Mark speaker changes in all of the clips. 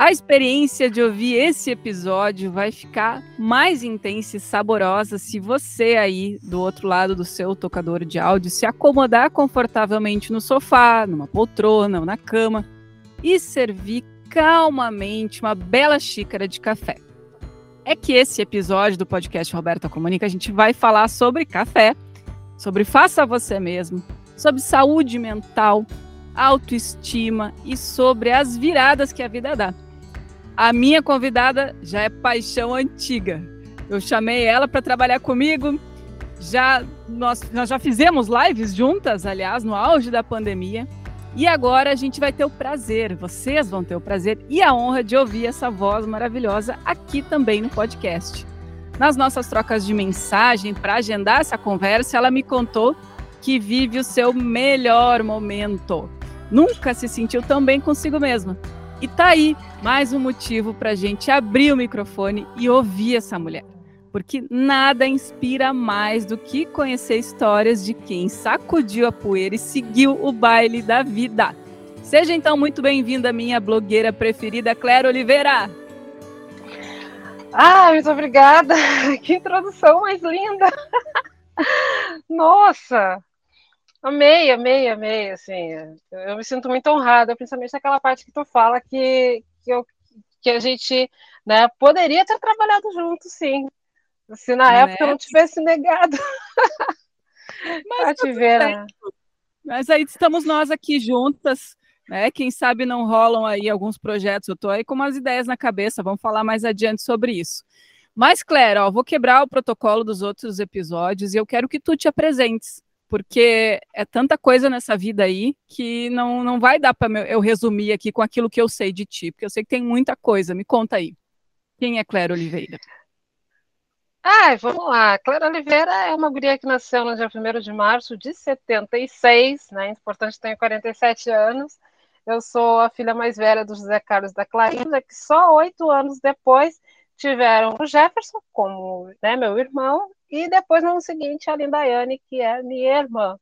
Speaker 1: A experiência de ouvir esse episódio vai ficar mais intensa e saborosa se você aí do outro lado do seu tocador de áudio se acomodar confortavelmente no sofá, numa poltrona ou na cama e servir calmamente uma bela xícara de café. É que esse episódio do podcast Roberta Comunica a gente vai falar sobre café, sobre faça você mesmo, sobre saúde mental, autoestima e sobre as viradas que a vida dá. A minha convidada já é paixão antiga. Eu chamei ela para trabalhar comigo. Já nós, nós já fizemos lives juntas, aliás, no auge da pandemia. E agora a gente vai ter o prazer, vocês vão ter o prazer e a honra de ouvir essa voz maravilhosa aqui também no podcast. Nas nossas trocas de mensagem para agendar essa conversa, ela me contou que vive o seu melhor momento. Nunca se sentiu tão bem consigo mesma e tá aí mais um motivo para a gente abrir o microfone e ouvir essa mulher. Porque nada inspira mais do que conhecer histórias de quem sacudiu a poeira e seguiu o baile da vida. Seja então muito bem-vinda, minha blogueira preferida, Claire Oliveira.
Speaker 2: Ah, muito obrigada. Que introdução mais linda. Nossa, Amei, amei, amei, assim, eu me sinto muito honrada, principalmente naquela parte que tu fala que, que, eu, que a gente, né, poderia ter trabalhado junto, sim, se na época é? eu não tivesse negado
Speaker 1: Mas a te ver, né? Mas aí estamos nós aqui juntas, né, quem sabe não rolam aí alguns projetos, eu tô aí com umas ideias na cabeça, vamos falar mais adiante sobre isso. Mas, Claire, ó, vou quebrar o protocolo dos outros episódios e eu quero que tu te apresentes porque é tanta coisa nessa vida aí que não, não vai dar para eu resumir aqui com aquilo que eu sei de ti, porque eu sei que tem muita coisa. Me conta aí. Quem é Clara Oliveira?
Speaker 2: Ah, vamos lá. Clara Oliveira é uma guria que nasceu no dia 1 de março de 76, né? Importante, tenho 47 anos. Eu sou a filha mais velha do José Carlos da Clarinda, que só oito anos depois tiveram o Jefferson como né, meu irmão e depois no ano seguinte a Lindaiane, que é minha irmã.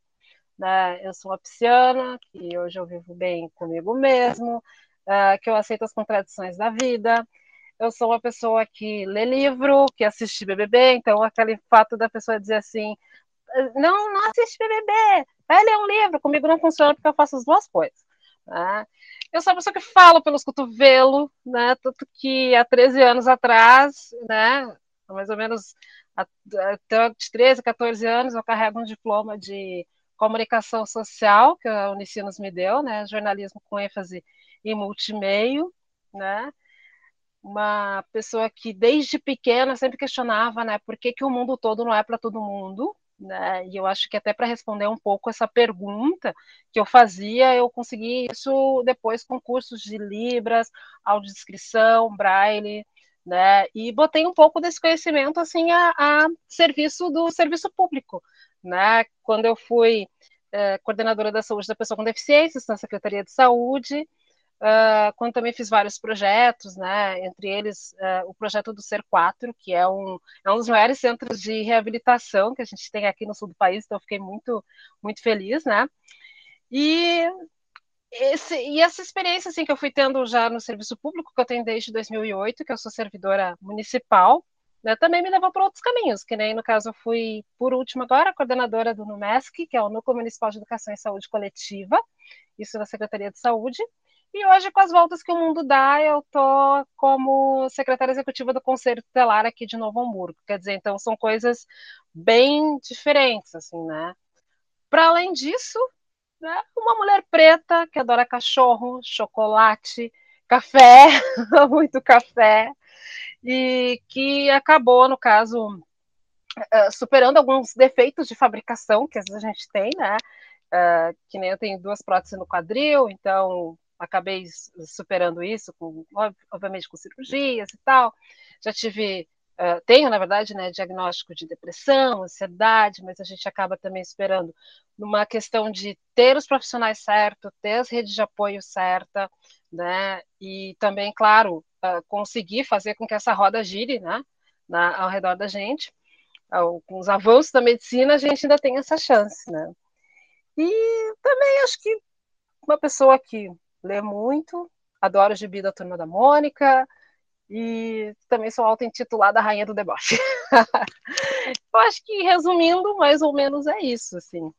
Speaker 2: Né? Eu sou uma pisciana, que hoje eu vivo bem comigo mesmo, uh, que eu aceito as contradições da vida. Eu sou uma pessoa que lê livro, que assiste BBB, então aquele fato da pessoa dizer assim, não, não assiste BBB, vai ler um livro, comigo não funciona porque eu faço as duas coisas. Né? Eu sou uma pessoa que fala pelos cotovelos, né? Tanto que há 13 anos atrás, né? Mais ou menos até de 13, 14 anos, eu carrego um diploma de comunicação social que a Unicinos me deu, né? Jornalismo com ênfase em multimeio, né? Uma pessoa que desde pequena sempre questionava, né? Por que, que o mundo todo não é para todo mundo, né? E eu acho que até para responder um pouco essa pergunta que eu fazia, eu consegui isso depois com cursos de Libras, audiodescrição, Braille, né? E botei um pouco desse conhecimento assim a, a serviço do serviço público, né? Quando eu fui é, coordenadora da saúde da pessoa com deficiências na Secretaria de Saúde, Uh, quando também fiz vários projetos, né, entre eles uh, o projeto do Ser 4, que é um, é um dos maiores centros de reabilitação que a gente tem aqui no sul do país, então fiquei muito, muito feliz, né, e, esse, e essa experiência, assim, que eu fui tendo já no serviço público, que eu tenho desde 2008, que eu sou servidora municipal, né, também me levou para outros caminhos, que nem no caso eu fui, por último agora, coordenadora do NUMESC, que é o Núcleo Municipal de Educação e Saúde Coletiva, isso na Secretaria de Saúde, e hoje, com as voltas que o mundo dá, eu estou como secretária executiva do Conselho Tutelar aqui de Novo Hamburgo. Quer dizer, então são coisas bem diferentes, assim, né? Para além disso, né, uma mulher preta que adora cachorro, chocolate, café, muito café, e que acabou, no caso, eh, superando alguns defeitos de fabricação que às vezes a gente tem, né? Uh, que nem eu tenho duas próteses no quadril, então acabei superando isso, com, obviamente com cirurgias e tal. Já tive, uh, tenho, na verdade, né, diagnóstico de depressão, ansiedade, mas a gente acaba também superando numa questão de ter os profissionais certos, ter as redes de apoio certa, né, e também, claro, uh, conseguir fazer com que essa roda gire, né, na, ao redor da gente. Uh, com os avanços da medicina, a gente ainda tem essa chance, né. E também acho que uma pessoa que lê muito, adoro o gibi da Turma da Mônica, e também sou auto-intitulada Rainha do Deboche. Eu acho que, resumindo, mais ou menos é isso, assim.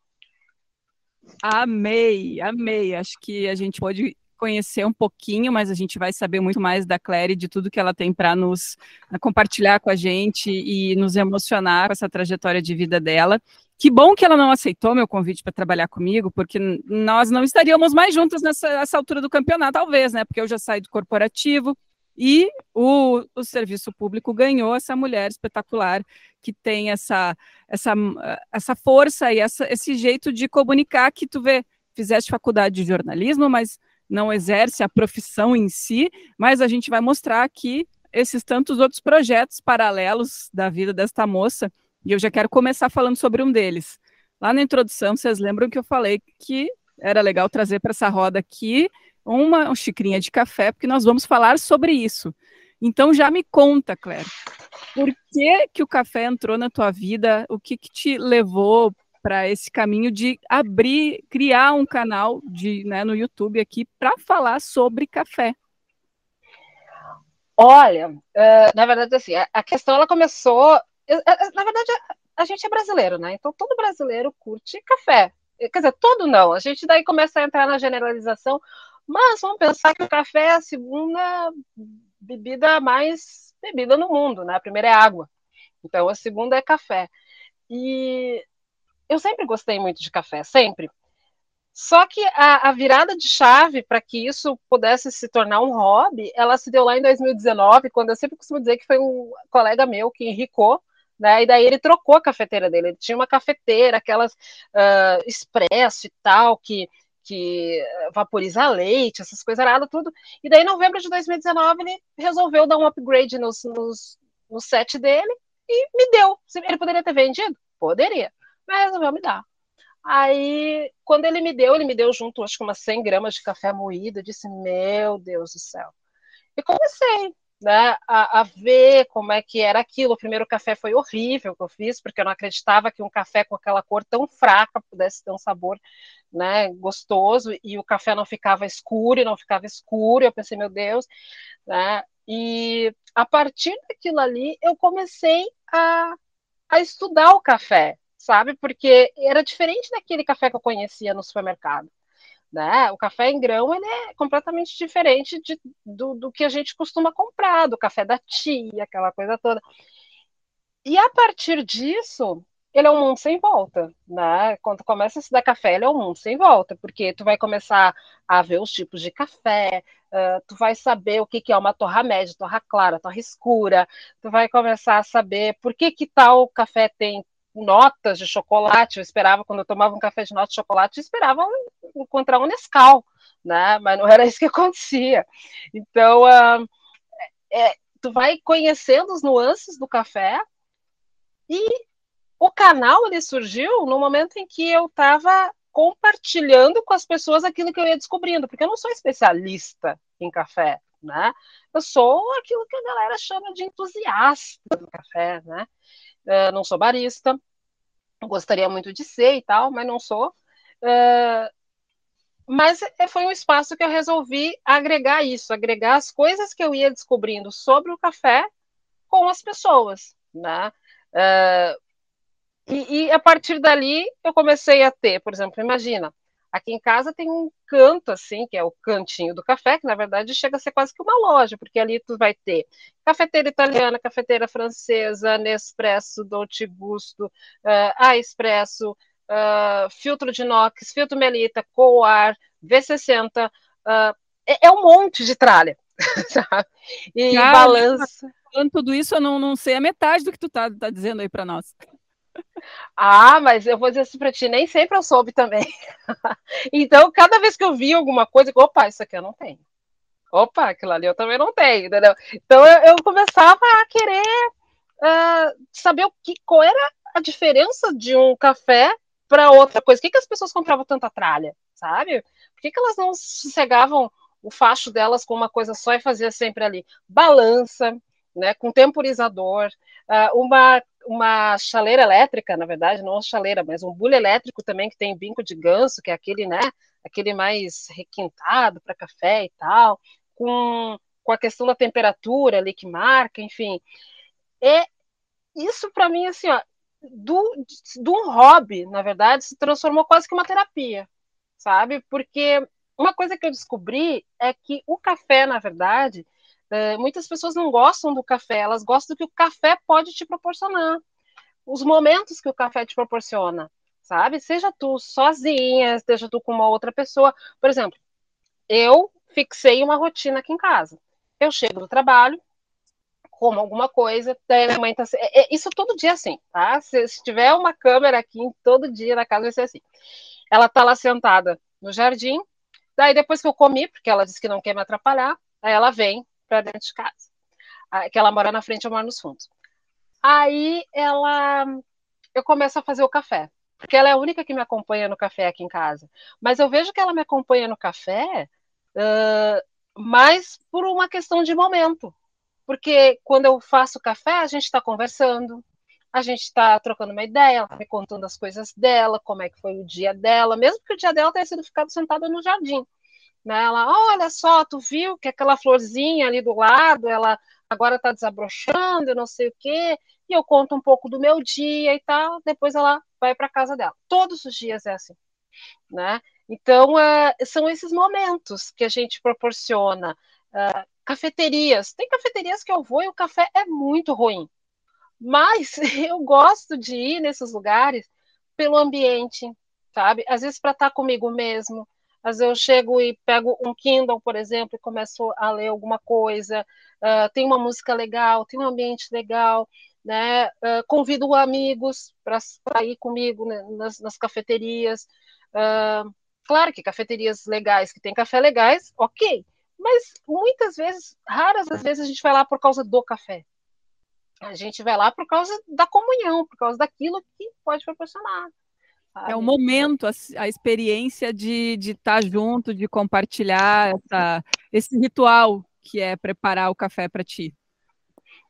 Speaker 1: Amei, amei. Acho que a gente pode conhecer um pouquinho, mas a gente vai saber muito mais da Claire, de tudo que ela tem para nos compartilhar com a gente e nos emocionar com essa trajetória de vida dela. Que bom que ela não aceitou meu convite para trabalhar comigo, porque nós não estaríamos mais juntas nessa, nessa altura do campeonato, talvez, né? Porque eu já saí do corporativo, e o, o serviço público ganhou essa mulher espetacular que tem essa, essa, essa força e essa, esse jeito de comunicar que tu vê, fizeste faculdade de jornalismo, mas não exerce a profissão em si, mas a gente vai mostrar aqui esses tantos outros projetos paralelos da vida desta moça, e eu já quero começar falando sobre um deles. Lá na introdução, vocês lembram que eu falei que era legal trazer para essa roda aqui uma, xicrinha de café, porque nós vamos falar sobre isso. Então já me conta, Claire, por que, que o café entrou na tua vida? O que, que te levou para esse caminho de abrir, criar um canal de, né, no YouTube aqui para falar sobre café?
Speaker 2: Olha, uh, na verdade, assim, a, questão ela começou. Uh, na verdade, a, gente é brasileiro, né? Então todo brasileiro curte café. Quer dizer, todo não. A gente daí começa a entrar na generalização. Mas vamos pensar que o café é a segunda bebida mais bebida no mundo, né? A primeira é água. Então a segunda é café. E eu sempre gostei muito de café, sempre. Só que a, a virada de chave para que isso pudesse se tornar um hobby, ela se deu lá em 2019, quando eu sempre costumo dizer que foi um colega meu que enricou, né? E daí ele trocou a cafeteira dele. Ele tinha uma cafeteira, aquelas uh, expresso e tal, que que vaporiza leite, essas coisas nada, tudo. E daí, em novembro de 2019, ele resolveu dar um upgrade nos, nos, no set dele e me deu. Ele poderia ter vendido? Poderia, mas resolveu me dar. Aí, quando ele me deu, ele me deu junto, acho que umas 100 gramas de café moído. Eu disse, meu Deus do céu. E comecei né, a, a, ver como é que era aquilo. O primeiro café foi horrível que eu fiz, porque eu não acreditava que um café com aquela cor tão fraca pudesse ter um sabor né, gostoso, e o café não ficava escuro, e não ficava escuro. Eu pensei, meu Deus, né? E a partir daquilo ali, eu comecei a, a estudar o café, sabe? Porque era diferente daquele café que eu conhecia no supermercado. Né? O café em grão ele é completamente diferente de, do, do que a gente costuma comprar, do café da tia, aquela coisa toda. E a partir disso, ele é um mundo sem volta, né? Quando começa a se dar café, ele é um mundo sem volta, porque tu vai começar a ver os tipos de café, uh, tu vai saber o que, que é uma torra média, torra clara, torra escura, tu vai começar a saber por que que tal café tem notas de chocolate. Eu esperava, quando eu tomava um café de nota de chocolate, eu esperava encontrar um Nescau, né? Mas não era isso que acontecia. Então, uh, é, tu vai conhecendo os nuances do café e o canal ele surgiu no momento em que eu estava compartilhando com as pessoas aquilo que eu ia descobrindo, porque eu não sou especialista em café, né? Eu sou aquilo que a galera chama de entusiasta do café, né? Uh, não sou barista, gostaria muito de ser e tal, mas não sou. Uh, mas é, foi um espaço que eu resolvi agregar isso, agregar as coisas que eu ia descobrindo sobre o café com as pessoas, né? Uh, e, e, a partir dali eu comecei a ter, por exemplo, imagina, aqui em casa tem um canto assim, que é o cantinho do café, que na verdade chega a ser quase que uma loja, porque ali tu vai ter cafeteira italiana, cafeteira francesa, Nespresso, Dolce Gusto, uh, a Espresso, uh, filtro de inox, filtro melita, coar, V60, uh, é, é, um monte de tralha, sabe? E
Speaker 1: Cara, balança. Falando tudo isso, eu não, não sei a metade do que tu tá, tá dizendo aí para nós.
Speaker 2: Ah, mas eu vou dizer assim para ti, nem sempre eu soube também. então, cada vez que eu vi alguma coisa, opa, isso aqui eu não tenho. Opa, aquilo ali eu também não tenho, entendeu? Então eu, eu começava a querer uh, saber o que, qual era a diferença de um café para outra coisa. Por que, que as pessoas compravam tanta tralha, sabe? Por que, que elas não sossegavam o facho delas com uma coisa só e fazia sempre ali balança, né, com temporizador, uh, uma uma chaleira elétrica, na verdade, não uma chaleira, mas um bule elétrico também que tem bico de ganso, que é aquele, né, aquele mais requintado para café e tal, com, com a questão da temperatura ali que marca, enfim. É, isso para mim, assim, ó, do, do um hobby, na verdade, se transformou quase que uma terapia, sabe? Porque uma coisa que eu descobri é que o café, na verdade, é, muitas pessoas não gostam do café, elas gostam do que o café pode te proporcionar, os momentos que o café te proporciona, sabe? Seja tu sozinha, seja tu com uma outra pessoa. Por exemplo, eu fixei uma rotina aqui em casa. Eu chego do trabalho, como alguma coisa, daí minha mãe tá assim, é, é, isso todo dia assim, tá? Se, se, tiver uma câmera aqui todo dia na casa vai ser assim. Ela tá lá sentada no jardim, daí depois que eu comi, porque ela disse que não quer me atrapalhar, aí ela vem para dentro de casa. Que ela mora na frente, eu moro nos fundos. Aí ela eu começo a fazer o café, porque ela é a única que me acompanha no café aqui em casa. Mas eu vejo que ela me acompanha no café uh, mais por uma questão de momento porque quando eu faço café, a gente está conversando, a gente está trocando uma ideia, ela me contando as coisas dela, como é que foi o dia dela, mesmo que o dia dela tenha sido ficado sentada no jardim. Né? Ela, olha só, tu viu que aquela florzinha ali do lado, ela agora está desabrochando, não sei o quê, e eu conto um pouco do meu dia e tal, depois ela vai para casa dela. Todos os dias é assim, né? Então, uh, são esses momentos que a gente proporciona. Uh, cafeterias. Tem cafeterias que eu vou e o café é muito ruim. Mas eu gosto de ir nesses lugares pelo ambiente, sabe? Às vezes para estar comigo mesmo. Às vezes eu chego e pego um Kindle, por exemplo, e começo a ler alguma coisa. Uh, tem uma música legal, tem um ambiente legal, né? Uh, convido amigos para ir comigo né, nas, nas, cafeterias. Uh, claro que cafeterias legais, que tem café legais, ok. Mas muitas vezes, raras as vezes, a gente vai lá por causa do café. A gente vai lá por causa da comunhão, por causa daquilo que pode proporcionar.
Speaker 1: Sabe? É o momento, a, a experiência de estar tá junto, de compartilhar essa, esse ritual que é preparar o café para ti.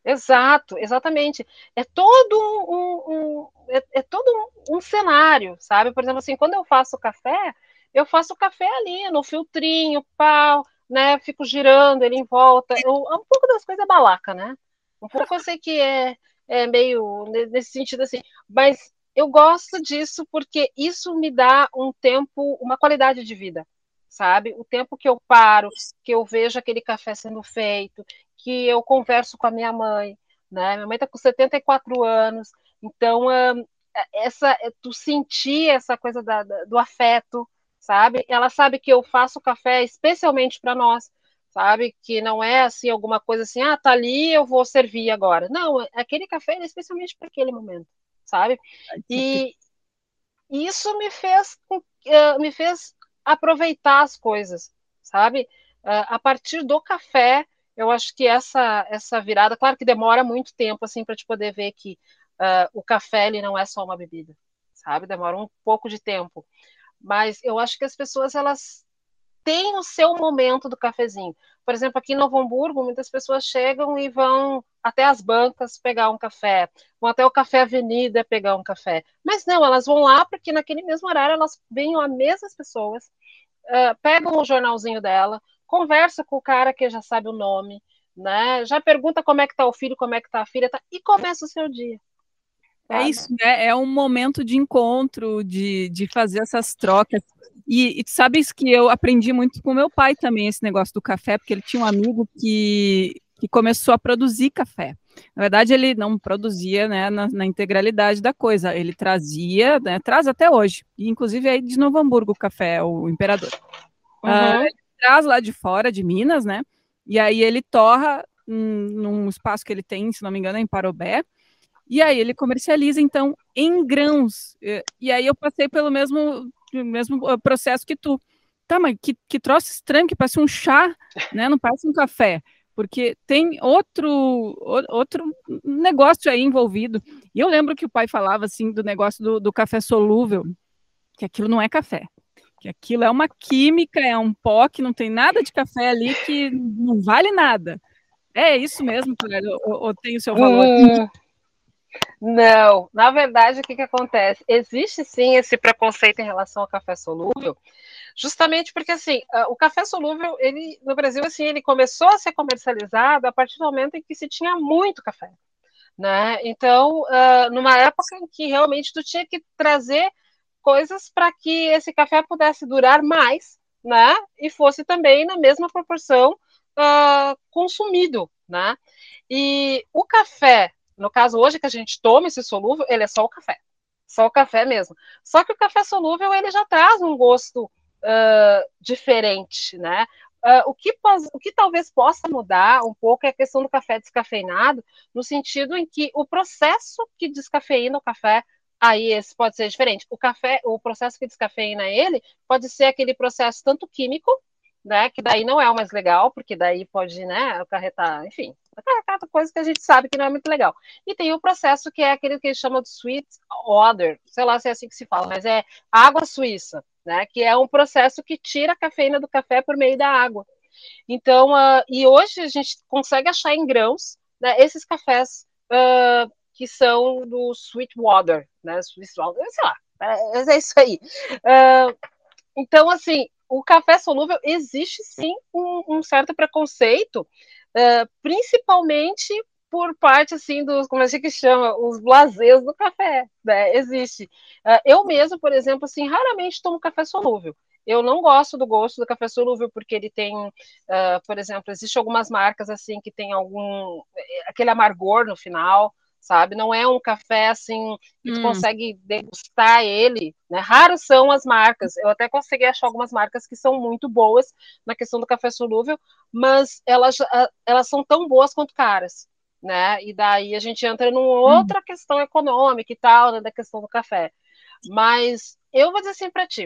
Speaker 2: Exato, exatamente. É todo um, um é, é, todo um, um, cenário, sabe? Por exemplo, assim, quando eu faço café, eu faço café ali no filtrinho, pau, né? Fico girando ele em volta. Eu, um pouco das coisas balaca, né? Um pouco eu sei que é, é meio nesse sentido assim, mas eu gosto disso porque isso me dá um tempo, uma qualidade de vida, sabe? O tempo que eu paro, que eu vejo aquele café sendo feito, que eu converso com a minha mãe, né? Minha mãe está com 74 anos, então essa, tu sentir essa coisa da, do afeto, sabe? Ela sabe que eu faço café especialmente para nós, sabe? Que não é assim alguma coisa assim, ah, tá ali, eu vou servir agora. Não, aquele café é especialmente para aquele momento, sabe? E isso me fez uh, me fez aproveitar as coisas, sabe? Uh, a partir do café, eu acho que essa essa virada, claro que demora muito tempo assim para te poder ver que uh, o café ele não é só uma bebida, sabe? Demora um pouco de tempo. Mas eu acho que as pessoas elas têm o seu momento do cafezinho. Por exemplo, aqui em Novo Hamburgo, muitas pessoas chegam e vão até as bancas pegar um café, vão até o Café Avenida pegar um café. Mas não, elas vão lá porque naquele mesmo horário elas veem as mesmas pessoas, uh, pegam o jornalzinho dela, conversa com o cara que já sabe o nome, né? Já pergunta como é que tá o filho, como é que tá a filha, tá? e começa o seu dia.
Speaker 1: É isso, né? É um momento de encontro, de, de fazer essas trocas. E, e sabes que eu aprendi muito com meu pai também esse negócio do café, porque ele tinha um amigo que, que começou a produzir café. Na verdade, ele não produzia né, na, na integralidade da coisa, ele trazia, né, traz até hoje, e inclusive aí de Novo Hamburgo o café, o Imperador. Uhum. Uh, ele traz lá de fora, de Minas, né? E aí ele torra hum, num espaço que ele tem, se não me engano, é em Parobé, e aí ele comercializa, então, em grãos. E aí eu passei pelo mesmo, mesmo uh, processo que tu. Tá, mas que, que troço estranho, que parece um chá, né? Não parece um café. Porque tem outro, outro negócio aí envolvido. E eu lembro que o pai falava, assim, do negócio do, do café solúvel, que aquilo não é café que aquilo é uma química, é um pó que não tem nada de café ali que não vale nada. É isso mesmo, ou, ou tem o seu valor? Hum,
Speaker 2: não, na verdade, o que, que acontece? Existe sim esse preconceito em relação ao café solúvel, Justamente porque assim, o café solúvel, ele no Brasil assim, ele começou a ser comercializado a partir do momento em que se tinha muito café, né? Então, uh, numa época em que realmente tu tinha que trazer coisas para que esse café pudesse durar mais, né? E fosse também na mesma proporção uh, consumido, né? E o café, no caso hoje que a gente toma esse solúvel, ele é só o café, só o café mesmo. Só que o café solúvel ele já traz um gosto uh, diferente, né? Uh, o, que o que talvez possa mudar um pouco é a questão do café descafeinado, no sentido em que o processo que descafeina o café aí esse pode ser diferente. O café, o processo que descafeina ele pode ser aquele processo tanto químico, né, que daí não é o mais legal, porque daí pode, né, acarretar, enfim, acarretar coisa que a gente sabe que não é muito legal. E tem o processo que é aquele que eles chamam de sweet water, sei lá se é assim que se fala, mas é água suíça, né, que é um processo que tira a cafeína do café por meio da água. Então, uh, e hoje a gente consegue achar em grãos né, esses cafés uh, que são do Sweetwater, né? Sweetwater, sei lá, é, é isso aí. Uh, então, assim, o café solúvel existe sim um, um certo preconceito, uh, principalmente por parte assim dos, como a gente chama, os blasés do café, né? Existe. Uh, eu mesmo, por exemplo, assim, raramente tomo café solúvel. Eu não gosto do gosto do café solúvel porque ele tem, uh, por exemplo, existe algumas marcas assim que tem algum aquele amargor no final sabe? Não é um café assim que tu hum. consegue degustar ele, né? Raros são as marcas. Eu até consegui achar algumas marcas que são muito boas na questão do café solúvel, mas elas, elas são tão boas quanto caras, né? E daí a gente entra numa hum. outra hum. questão econômica e tal, né, da questão do café. Mas eu vou dizer assim para ti,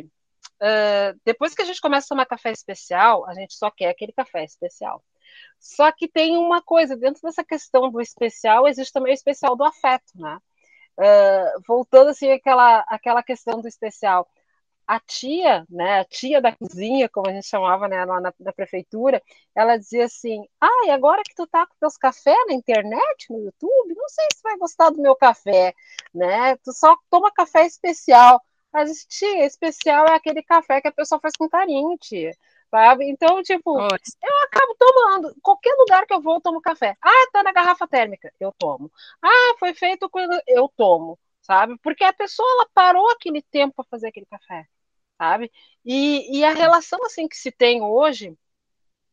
Speaker 2: uh, depois que a gente começa a tomar café especial, a gente só quer aquele café especial. Só que tem uma coisa, dentro dessa questão do especial, existe também o especial do afeto, né? Uh, voltando assim àquela, àquela questão do especial, a tia, né, a tia da cozinha, como a gente chamava né, lá na, na prefeitura, ela dizia assim: Ah, e agora que tu tá com teus cafés na internet, no YouTube, não sei se vai gostar do meu café, né? Tu só toma café especial. Mas, tia, especial é aquele café que a pessoa faz com carinho, tia sabe? Então, tipo, eu acabo tomando. Qualquer lugar que eu vou, eu tomo café. Ah, tá na garrafa térmica, eu tomo. Ah, foi feito quando eu tomo, sabe? Porque a pessoa ela parou aquele tempo para fazer aquele café, sabe? E, e a relação assim que se tem hoje,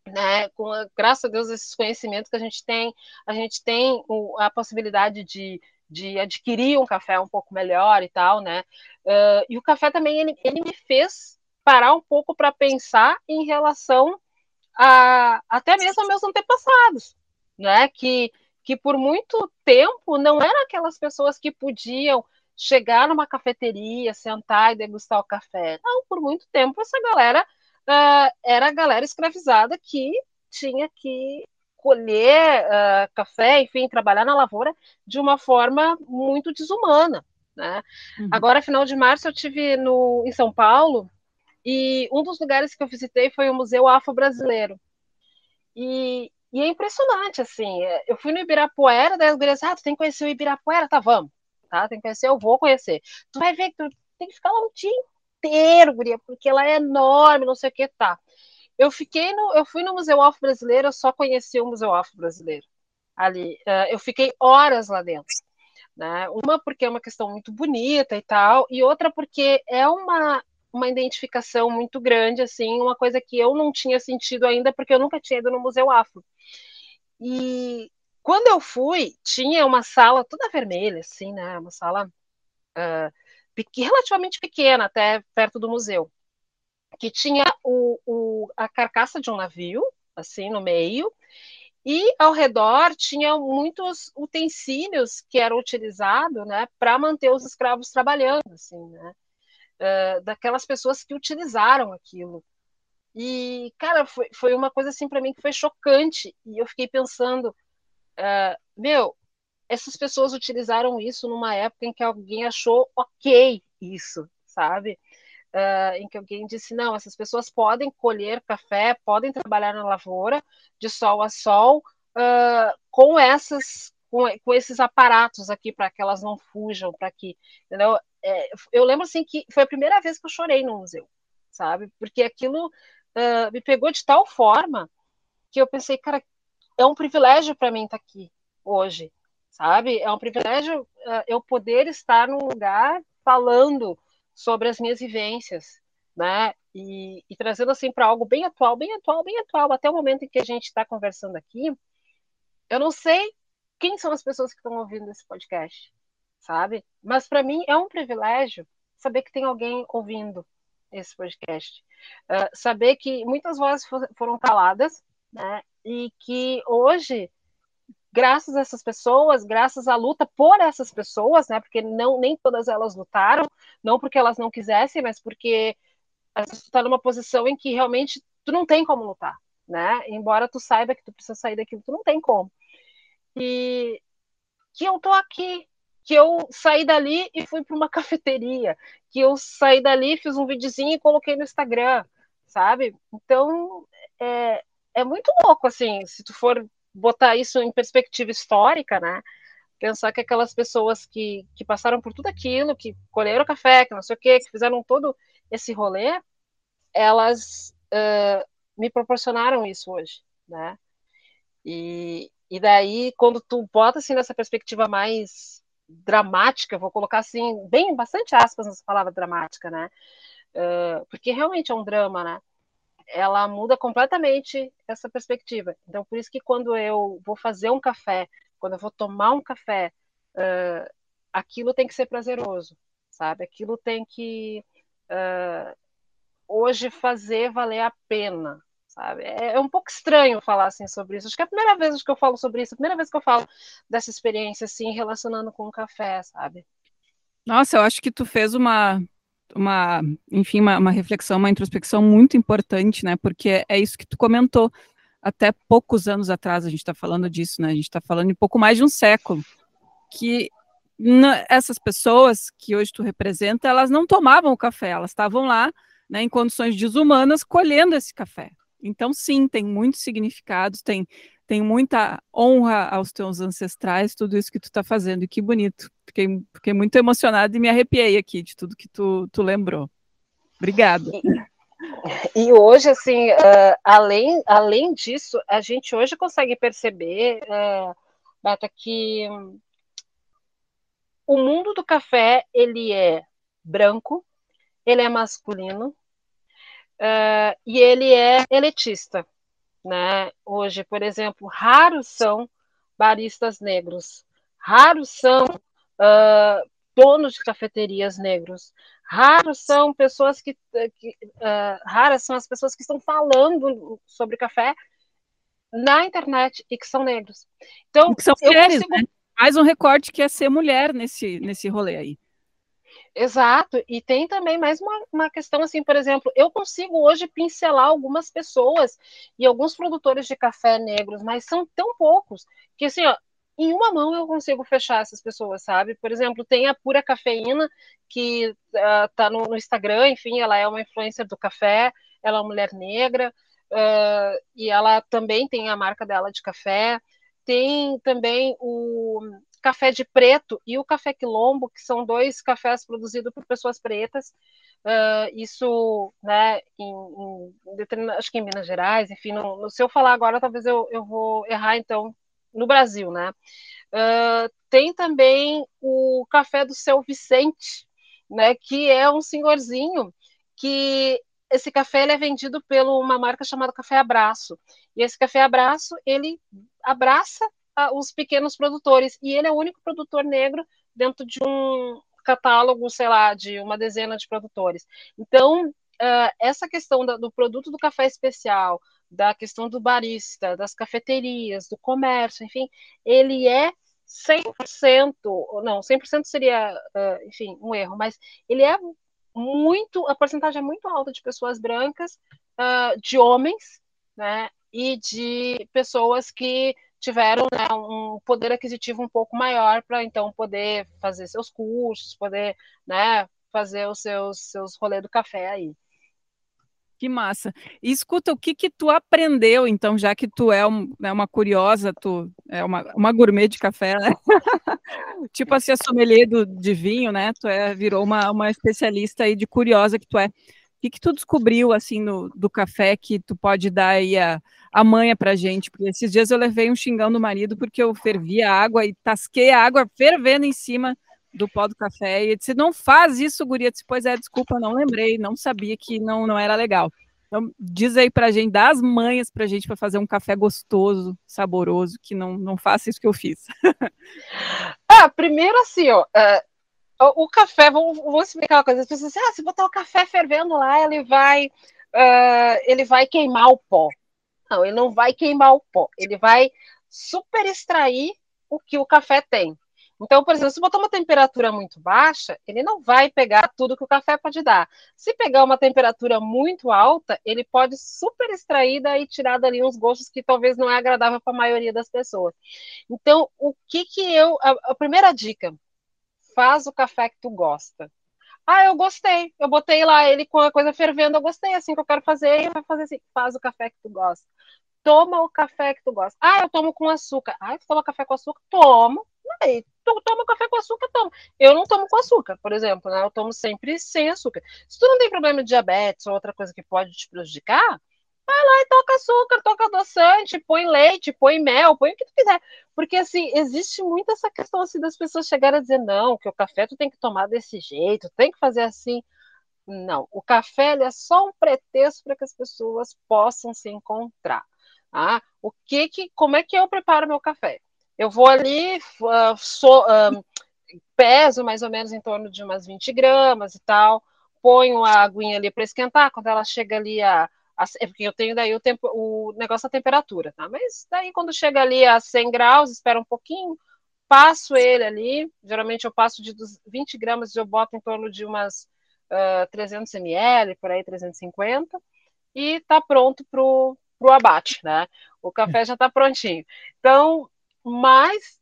Speaker 2: né, com graças a Deus esses conhecimentos que a gente tem, a gente tem o, a possibilidade de de adquirir um café um pouco melhor e tal, né? Uh, e o café também ele, ele me fez parar um pouco para pensar em relação a até mesmo aos meus antepassados, né? Que, que por muito tempo não eram aquelas pessoas que podiam chegar numa cafeteria, sentar e degustar o café. Não, por muito tempo essa galera uh, era a galera escravizada que tinha que colher uh, café, enfim, trabalhar na lavoura de uma forma muito desumana. Né? Uhum. Agora, final de março, eu tive no, em São Paulo e um dos lugares que eu visitei foi o Museu Afro-Brasileiro. E, e, é impressionante, assim. É, eu fui no Ibirapuera, daí as gurias, ah, tu tem que conhecer o Ibirapuera? Tá, vamos. Tá, tem que conhecer, eu vou conhecer. Tu vai ver que tu tem que ficar lá um dia inteiro, guria, porque ela é enorme, não sei o que, tá. Eu fiquei no, eu fui no Museu Afro-Brasileiro, eu só conheci o Museu Afro-Brasileiro. Ali, uh, eu fiquei horas lá dentro. Né? Uma porque é uma questão muito bonita e tal, e outra porque é uma uma identificação muito grande, assim, uma coisa que eu não tinha sentido ainda, porque eu nunca tinha ido no Museu Afro. E quando eu fui, tinha uma sala toda vermelha, assim, né? Uma sala uh, relativamente pequena, até perto do museu, que tinha o, o, a carcaça de um navio, assim, no meio, e ao redor tinha muitos utensílios que eram utilizados, né, para manter os escravos trabalhando, assim, né? Uh, daquelas pessoas que utilizaram aquilo. E, cara, foi, foi uma coisa assim para mim que foi chocante. E eu fiquei pensando, uh, meu, essas pessoas utilizaram isso numa época em que alguém achou ok isso, sabe? Uh, em que alguém disse: não, essas pessoas podem colher café, podem trabalhar na lavoura de sol a sol uh, com essas com, com, esses aparatos aqui para que elas não fujam, para que, entendeu? É, eu lembro assim que foi a primeira vez que eu chorei no museu. sabe? Porque aquilo uh, me pegou de tal forma que eu pensei, cara, é um privilégio para mim estar tá aqui hoje, sabe? É um privilégio uh, eu poder estar num lugar falando sobre as minhas vivências, né? E, e trazendo assim para algo bem atual, bem atual, bem atual, até o momento em que a gente está conversando aqui. Eu não sei quem são as pessoas que estão ouvindo esse podcast, sabe? Mas para mim é um privilégio saber que tem alguém ouvindo esse podcast, uh, saber que muitas vozes foram caladas, né? E que hoje graças a essas pessoas, graças à luta por essas pessoas, né? Porque não nem todas elas lutaram, não porque elas não quisessem, mas porque está numa posição em que realmente tu não tem como lutar, né? Embora tu saiba que tu precisa sair daquilo, tu não tem como. E que eu tô aqui, que eu saí dali e fui para uma cafeteria, que eu saí dali, fiz um videozinho e coloquei no Instagram, sabe? Então é, é muito louco assim, se tu for botar isso em perspectiva histórica, né? Pensar que aquelas pessoas que, que passaram por tudo aquilo, que colheram café, que não sei o quê, que fizeram todo esse rolê, elas uh, me proporcionaram isso hoje, né? E, e daí, quando tu bota assim nessa perspectiva mais dramática, vou colocar assim, bem, bastante aspas nessa palavra dramática, né? Uh, porque realmente é um drama, né? ela muda completamente essa perspectiva. Então, por isso que quando eu vou fazer um café, quando eu vou tomar um café, uh, aquilo tem que ser prazeroso, sabe? Aquilo tem que uh, hoje fazer valer a pena, sabe? É, é, um pouco estranho falar assim sobre isso. Acho que é a primeira vez que eu falo sobre isso, a primeira vez que eu falo dessa experiência assim relacionando com o café, sabe?
Speaker 1: Nossa, eu acho que tu fez uma uma, enfim, uma, uma, reflexão, uma introspecção muito importante, né? Porque é isso que tu comentou. Até poucos anos atrás a gente está falando disso, né? A gente está falando de pouco mais de um século. Que essas pessoas que hoje tu representa, elas não tomavam o café, elas estavam lá, né, em condições desumanas, colhendo esse café. Então, sim, tem muitos significados, tem tem muita honra aos teus ancestrais, tudo isso que tu está fazendo, e que bonito. Fiquei, fiquei muito emocionada e me arrepiei aqui de tudo que tu, tu lembrou. Obrigada.
Speaker 2: E, hoje, assim, uh, além, além disso, a gente hoje consegue perceber, uh, Bata, que o mundo do café, ele é branco, ele é masculino, uh, e ele é elitista né? Hoje, por exemplo, raros são baristas negros, raros são uh, donos de cafeterias negros, raros são pessoas que, que uh, raras são as pessoas que estão falando sobre café na internet e que são negros.
Speaker 1: Então, que são mulheres, consigo... né? Mais um recorte que é ser mulher nesse, nesse rolê aí.
Speaker 2: Exato, e tem também mais uma, uma questão assim, por exemplo, eu consigo hoje pincelar algumas pessoas e alguns produtores de café negros, mas são tão poucos que assim, ó, em uma mão eu consigo fechar essas pessoas, sabe? Por exemplo, tem a Pura Cafeína, que uh, tá no, no, Instagram, enfim, ela é uma influencer do café, ela é uma mulher negra, uh, e ela também tem a marca dela de café. Tem também o café de preto e o café quilombo, que são dois cafés produzidos por pessoas pretas. Uh, isso, né, em, em, acho que em Minas Gerais, enfim, no, no, se eu falar agora, talvez eu, eu vou errar, então, no Brasil, né? Uh, tem também o café do seu Vicente, né, que é um senhorzinho que esse café ele é vendido por uma marca chamada Café Abraço. E esse Café Abraço, ele abraça os pequenos produtores. E ele é o único produtor negro dentro de um catálogo, sei lá, de uma dezena de produtores. Então, uh, essa questão do produto do café especial, da questão do barista, das cafeterias, do comércio, enfim, ele é 100%, não, 100% seria, uh, enfim, um erro, mas ele é muito, a porcentagem é muito alta de pessoas brancas, uh, de homens, né, e de pessoas que tiveram né, um poder aquisitivo um pouco maior para então poder fazer seus cursos, poder né, fazer os seus, seus rolês do café aí.
Speaker 1: Que massa. E escuta, o que que tu aprendeu, então, já que tu é um, né, uma curiosa, tu é uma, uma gourmet de café, né? tipo assim, a sommelier do, de vinho, né? Tu é, virou uma, uma especialista aí de curiosa que tu é. Que, que tu descobriu, assim, no, do café que tu pode dar aí a, a manha pra gente? Porque esses dias eu levei um xingão do marido porque eu fervi a água e tasquei a água fervendo em cima do pó do café. E ele disse, não faz isso, guria. disse, pois é, desculpa, não lembrei, não sabia que não, não era legal. Então, diz aí pra gente, dá as manhas pra gente para fazer um café gostoso, saboroso, que não, não faça isso que eu fiz.
Speaker 2: ah, primeiro assim, ó, uh, o, café, vou, vou explicar uma coisa. As pessoas dizem, ah, se botar o café fervendo lá, ele vai, uh, ele vai queimar o pó. Não, ele não vai queimar o pó. Ele vai super extrair o que o café tem. Então, por exemplo, se botar uma temperatura muito baixa, ele não vai pegar tudo que o café pode dar. Se pegar uma temperatura muito alta, ele pode super extrair daí tirar dali uns gostos que talvez não é agradável para a maioria das pessoas. Então, o que que eu a, a primeira dica, faz o café que tu gosta. Ah, eu gostei. Eu botei lá ele com a coisa fervendo, eu gostei, assim que eu quero fazer, e vai fazer assim, faz o café que tu gosta. Toma o café que tu gosta. Ah, eu tomo com açúcar. Ah, tu toma café com açúcar? Tomo. Aí, tu toma café com açúcar, toma. Eu não tomo com açúcar, por exemplo, né? Eu tomo sempre sem açúcar. Se tu não tem problema de diabetes ou outra coisa que pode te prejudicar, vai lá e toca açúcar, toca adoçante, põe leite, põe mel, põe o que tu quiser. Porque, assim, existe muito essa questão, assim, das pessoas chegarem a dizer, não, que o café tu tem que tomar desse jeito, tem que fazer assim. Não, o café é só um pretexto para que as pessoas possam se encontrar. Ah, o que que, como é que eu preparo meu café? Eu vou ali, uh, so, uh, peso mais ou menos em torno de umas 20 gramas e tal, ponho a aguinha ali para esquentar, quando ela chega ali a é porque eu tenho daí o, tempo, o negócio da temperatura, tá? Mas daí quando chega ali a 100 graus, espera um pouquinho, passo ele ali, geralmente eu passo de 20 gramas, eu boto em torno de umas uh, 300 ml, por aí 350, e tá pronto pro, pro abate, né? O café já tá prontinho. Então, mas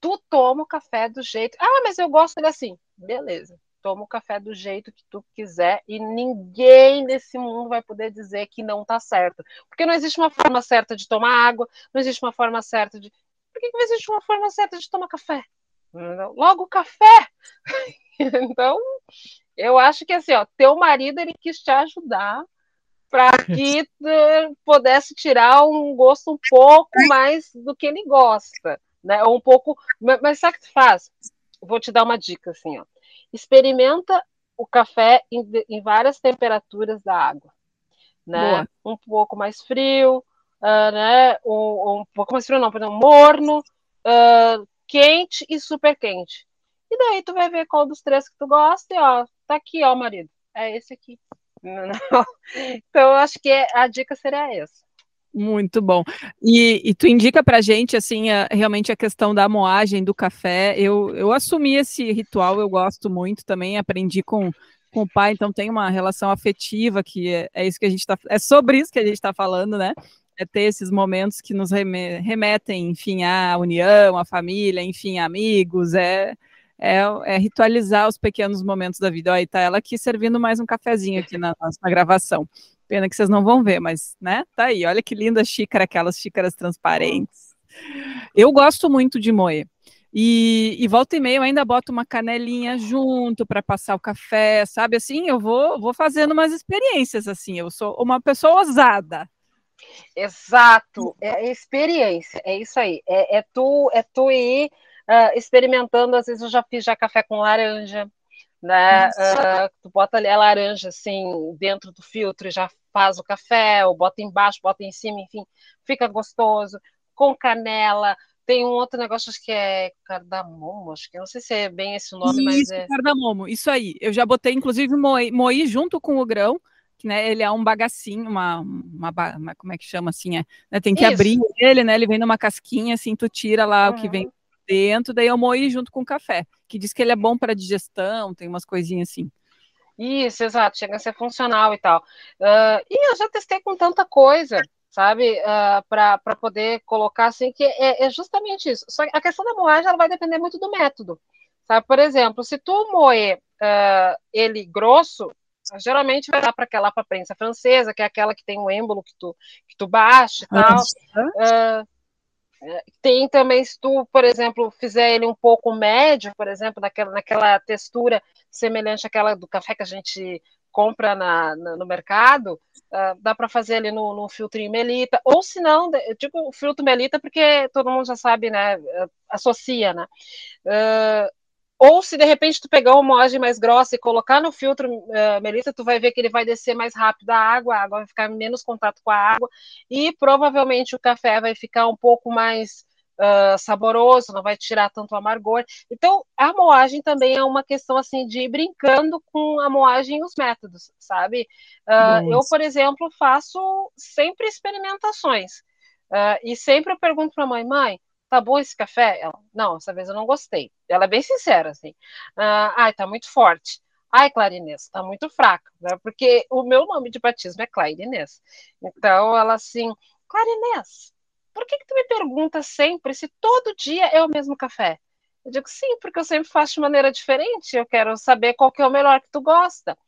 Speaker 2: tu toma o café do jeito. Ah, mas eu gosto dele assim. Beleza toma o café do jeito que tu quiser e ninguém nesse mundo vai poder dizer que não tá certo. Porque não existe uma forma certa de tomar água, não existe uma forma certa de. Por que, não existe uma forma certa de tomar café? Logo café! então, eu acho que assim, ó, teu marido ele quis te ajudar para que pudesse tirar um gosto um pouco mais do que ele gosta, né? Ou um pouco, mas sabe o que tu faz? Vou te dar uma dica assim, ó experimenta o café em, em várias temperaturas da água, né? Boa. Um pouco mais frio, uh, né? Um, um, pouco mais frio não, perdão, morno, uh, quente e super quente. E daí tu vai ver qual dos três que tu gosta e ó, tá aqui, ó, marido, é esse aqui. Então, eu acho que a dica seria essa.
Speaker 1: Muito bom. E, e tu indica para gente, assim, a, realmente a questão da moagem do café. Eu, eu assumi esse ritual, eu gosto muito também, aprendi com, com o pai, então tem uma relação afetiva que é, é isso que a gente tá, é sobre isso que a gente está falando, né? É ter esses momentos que nos remetem, enfim, à união, à família, enfim, amigos, é, é, é, ritualizar os pequenos momentos da vida. Aí tá ela aqui servindo mais um cafezinho aqui na, na gravação. Pena que vocês não vão ver, mas, né? Tá aí. Olha que linda xícara, aquelas xícaras transparentes. Eu gosto muito de moer. E, e volta e meia eu ainda boto uma canelinha junto para passar o café, sabe? Assim, eu vou, vou fazendo umas experiências assim. Eu sou uma pessoa ousada.
Speaker 2: Exato, é experiência, é isso aí. É, é tu, é tu ir uh, experimentando. Às vezes eu já fiz já café com laranja, né? Uh, tu bota ali a laranja assim dentro do filtro e já faz o café, ou bota embaixo, bota em cima, enfim, fica gostoso, com canela. Tem um outro negócio, acho que é cardamomo, acho que não sei se é bem esse nome,
Speaker 1: isso,
Speaker 2: mas é.
Speaker 1: Cardamomo, isso aí. Eu já botei, inclusive, moí, moí junto com o grão, que né, ele é um bagacinho, uma, uma, uma como é que chama assim? É, né, tem que isso. abrir ele, né? Ele vem numa casquinha, assim, tu tira lá uhum. o que vem uhum. Dentro, daí eu moí junto com o café, que diz que ele é bom para digestão, tem umas coisinhas assim.
Speaker 2: Isso, exato, chega a ser funcional e tal. Uh, e eu já testei com tanta coisa, sabe, uh, ah, para poder colocar assim, que é, é, justamente isso. Só que a questão da moagem ela vai depender muito do método. Sabe? Por exemplo, se tu moer uh, ele grosso, geralmente vai dar para aquela para prensa francesa, que é aquela que tem o êmbolo que tu, que tu baixa e tal. Uh, tem também, se tu, por exemplo, fizer ele um pouco médio, por exemplo, naquela, naquela textura semelhante àquela do café que a gente compra na, na no mercado, uh, dá para fazer ali no, no filtrinho melita, ou se não, eu digo filtro melita porque todo mundo já sabe, né, associa, né, uh, ou se de repente tu pegar uma moagem mais grossa e colocar no filtro uh, melita, tu vai ver que ele vai descer mais rápido a água, a água vai ficar menos contato com a água, e provavelmente o café vai ficar um pouco mais uh, saboroso, não vai tirar tanto amargor. Então, a moagem também é uma questão assim de ir brincando com a moagem e os métodos, sabe? Uh, eu, por exemplo, faço sempre experimentações. e sempre eu pergunto para a mãe, mãe, tá bom esse café? Ela, não, essa vez eu não gostei. Ela é bem sincera, assim. Ah, ai, tá muito forte. Ai, Clarinês, tá muito fraca, né? Porque o meu nome de batismo é Clarinês. Então, ela assim, Clarinês, por que, que tu me pergunta sempre se todo dia é o mesmo café? Eu digo, sim, porque eu sempre faço de maneira diferente, eu quero saber qual que é o melhor que tu gosta.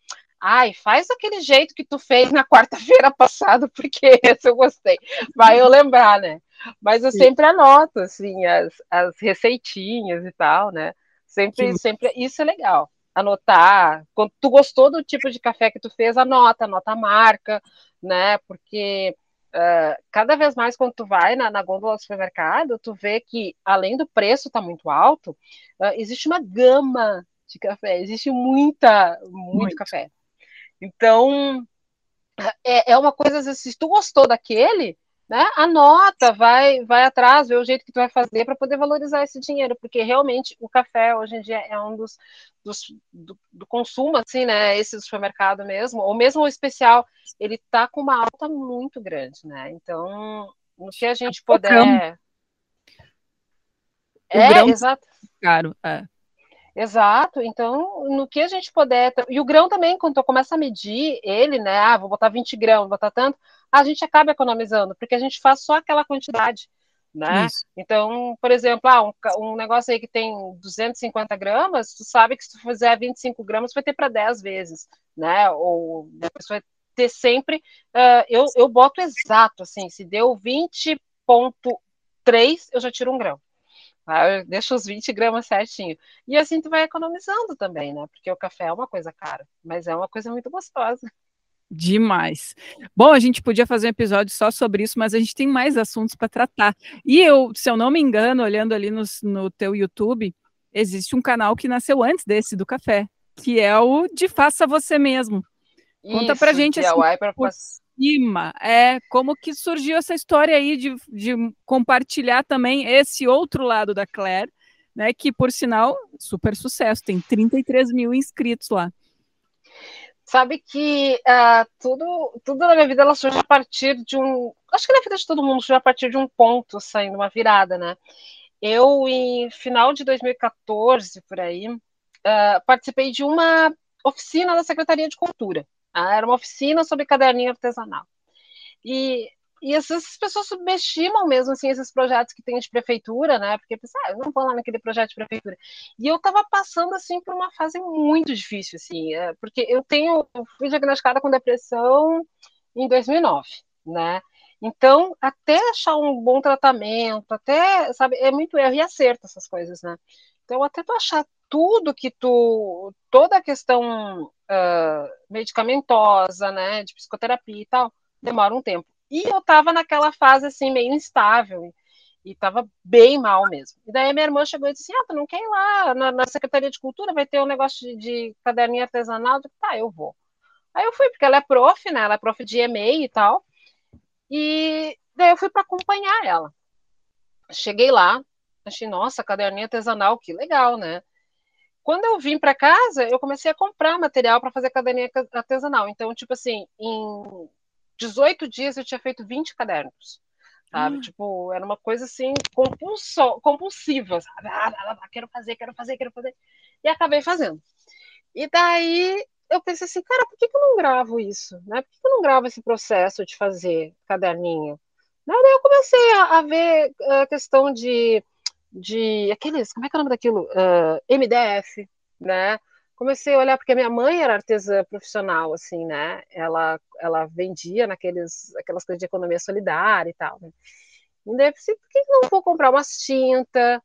Speaker 2: Ai, faz aquele jeito que tu fez na quarta-feira passada, porque esse eu gostei. Vai eu lembrar, né? Mas eu Sim. sempre anoto, assim, as, as receitinhas e tal, né? Sempre, Sim. sempre, isso é legal. Anotar. Quando tu gostou do tipo de café que tu fez, anota, anota a marca, né? Porque uh, cada vez mais quando tu vai na, na gôndola do supermercado, tu vê que, além do preço estar tá muito alto, uh, existe uma gama de café, existe muita, muito, muito. café. Então, é, é uma coisa, assim, se tu gostou daquele, né? Anota, vai, vai atrás, vê o jeito que tu vai fazer para poder valorizar esse dinheiro, porque realmente o café hoje em dia é um dos, dos do, do, consumo, assim, né? Esse do supermercado mesmo, ou mesmo o especial, ele tá com uma alta muito grande, né? Então, no que a gente puder.
Speaker 1: É, exato. Caro, é.
Speaker 2: Exato, então no que a gente puder. E o grão também, quando tu começa a medir ele, né? Ah, vou botar 20 grãos, vou botar tanto, a gente acaba economizando, porque a gente faz só aquela quantidade. Né? Então, por exemplo, ah, um, um, negócio aí que tem 250 gramas, tu sabe que se tu fizer 25 gramas, vai ter para 10 vezes, né? Ou a pessoa vai ter sempre. Uh, eu, eu boto exato, assim, se deu 20,3, eu já tiro um grão. Tá? Deixa os 20 gramas certinho. E assim tu vai economizando também, né? Porque o café é uma coisa cara, mas é uma coisa muito gostosa.
Speaker 1: Demais. Bom, a gente podia fazer um episódio só sobre isso, mas a gente tem mais assuntos para tratar. E eu, se eu não me engano, olhando ali no, no teu YouTube, existe um canal que nasceu antes desse do café, que é o de Faça Você Mesmo. Conta Isso, pra gente assim, cima, é, como que surgiu essa história aí de, de compartilhar também esse outro lado da Claire, né, que por sinal, super sucesso, tem 33 mil inscritos lá.
Speaker 2: Sabe que uh, tudo, tudo na minha vida ela surge a partir de um. Acho que na vida de todo mundo surge a partir de um ponto, saindo uma virada, né? Eu, em final de 2014, por aí, uh, participei de uma oficina da Secretaria de Cultura. Uh, era uma oficina sobre caderninho artesanal. E e essas pessoas subestimam mesmo assim esses projetos que tem de prefeitura, né? Porque pensam, ah, eu não vou lá naquele projeto de prefeitura. E eu estava passando assim por uma fase muito difícil, assim, é, porque eu tenho, eu fui diagnosticada com depressão em 2009, né? Então, até achar um bom tratamento, até, sabe, é muito erro e acerto essas coisas, né? Então, até tu achar tudo que tu, toda a questão uh, medicamentosa, né, de psicoterapia e tal, demora um tempo. E eu tava naquela fase assim, meio instável. E tava bem mal mesmo. E daí minha irmã chegou e disse: Ah, tu não quer ir lá na, na Secretaria de Cultura? Vai ter um negócio de, de caderninho artesanal? Eu disse, tá, eu vou. Aí eu fui, porque ela é prof, né? Ela é prof de EMEI e tal. E daí eu fui para acompanhar ela. Cheguei lá, achei, nossa, caderninho artesanal, que legal, né? Quando eu vim para casa, eu comecei a comprar material para fazer caderninha artesanal. Então, tipo assim, em 18 dias eu tinha feito 20 cadernos. Sabe? Hum. Tipo, era uma coisa assim, compulso, compulsiva, sabe? Ah, ah, ah, quero fazer, quero fazer, quero fazer. E acabei fazendo. E daí eu pensei assim, cara, por que, que eu não gravo isso? Né? Por que, que eu não gravo esse processo de fazer caderninho? Daí eu comecei a, a ver a questão de, de aqueles, como é que é o nome daquilo? Uh, MDF, né? comecei a olhar, porque minha mãe era artesã profissional, assim, né? Ela, ela vendia naqueles, aquelas coisas de economia solidária e tal, né? E daí eu pensei, por que, não vou comprar umas tintas?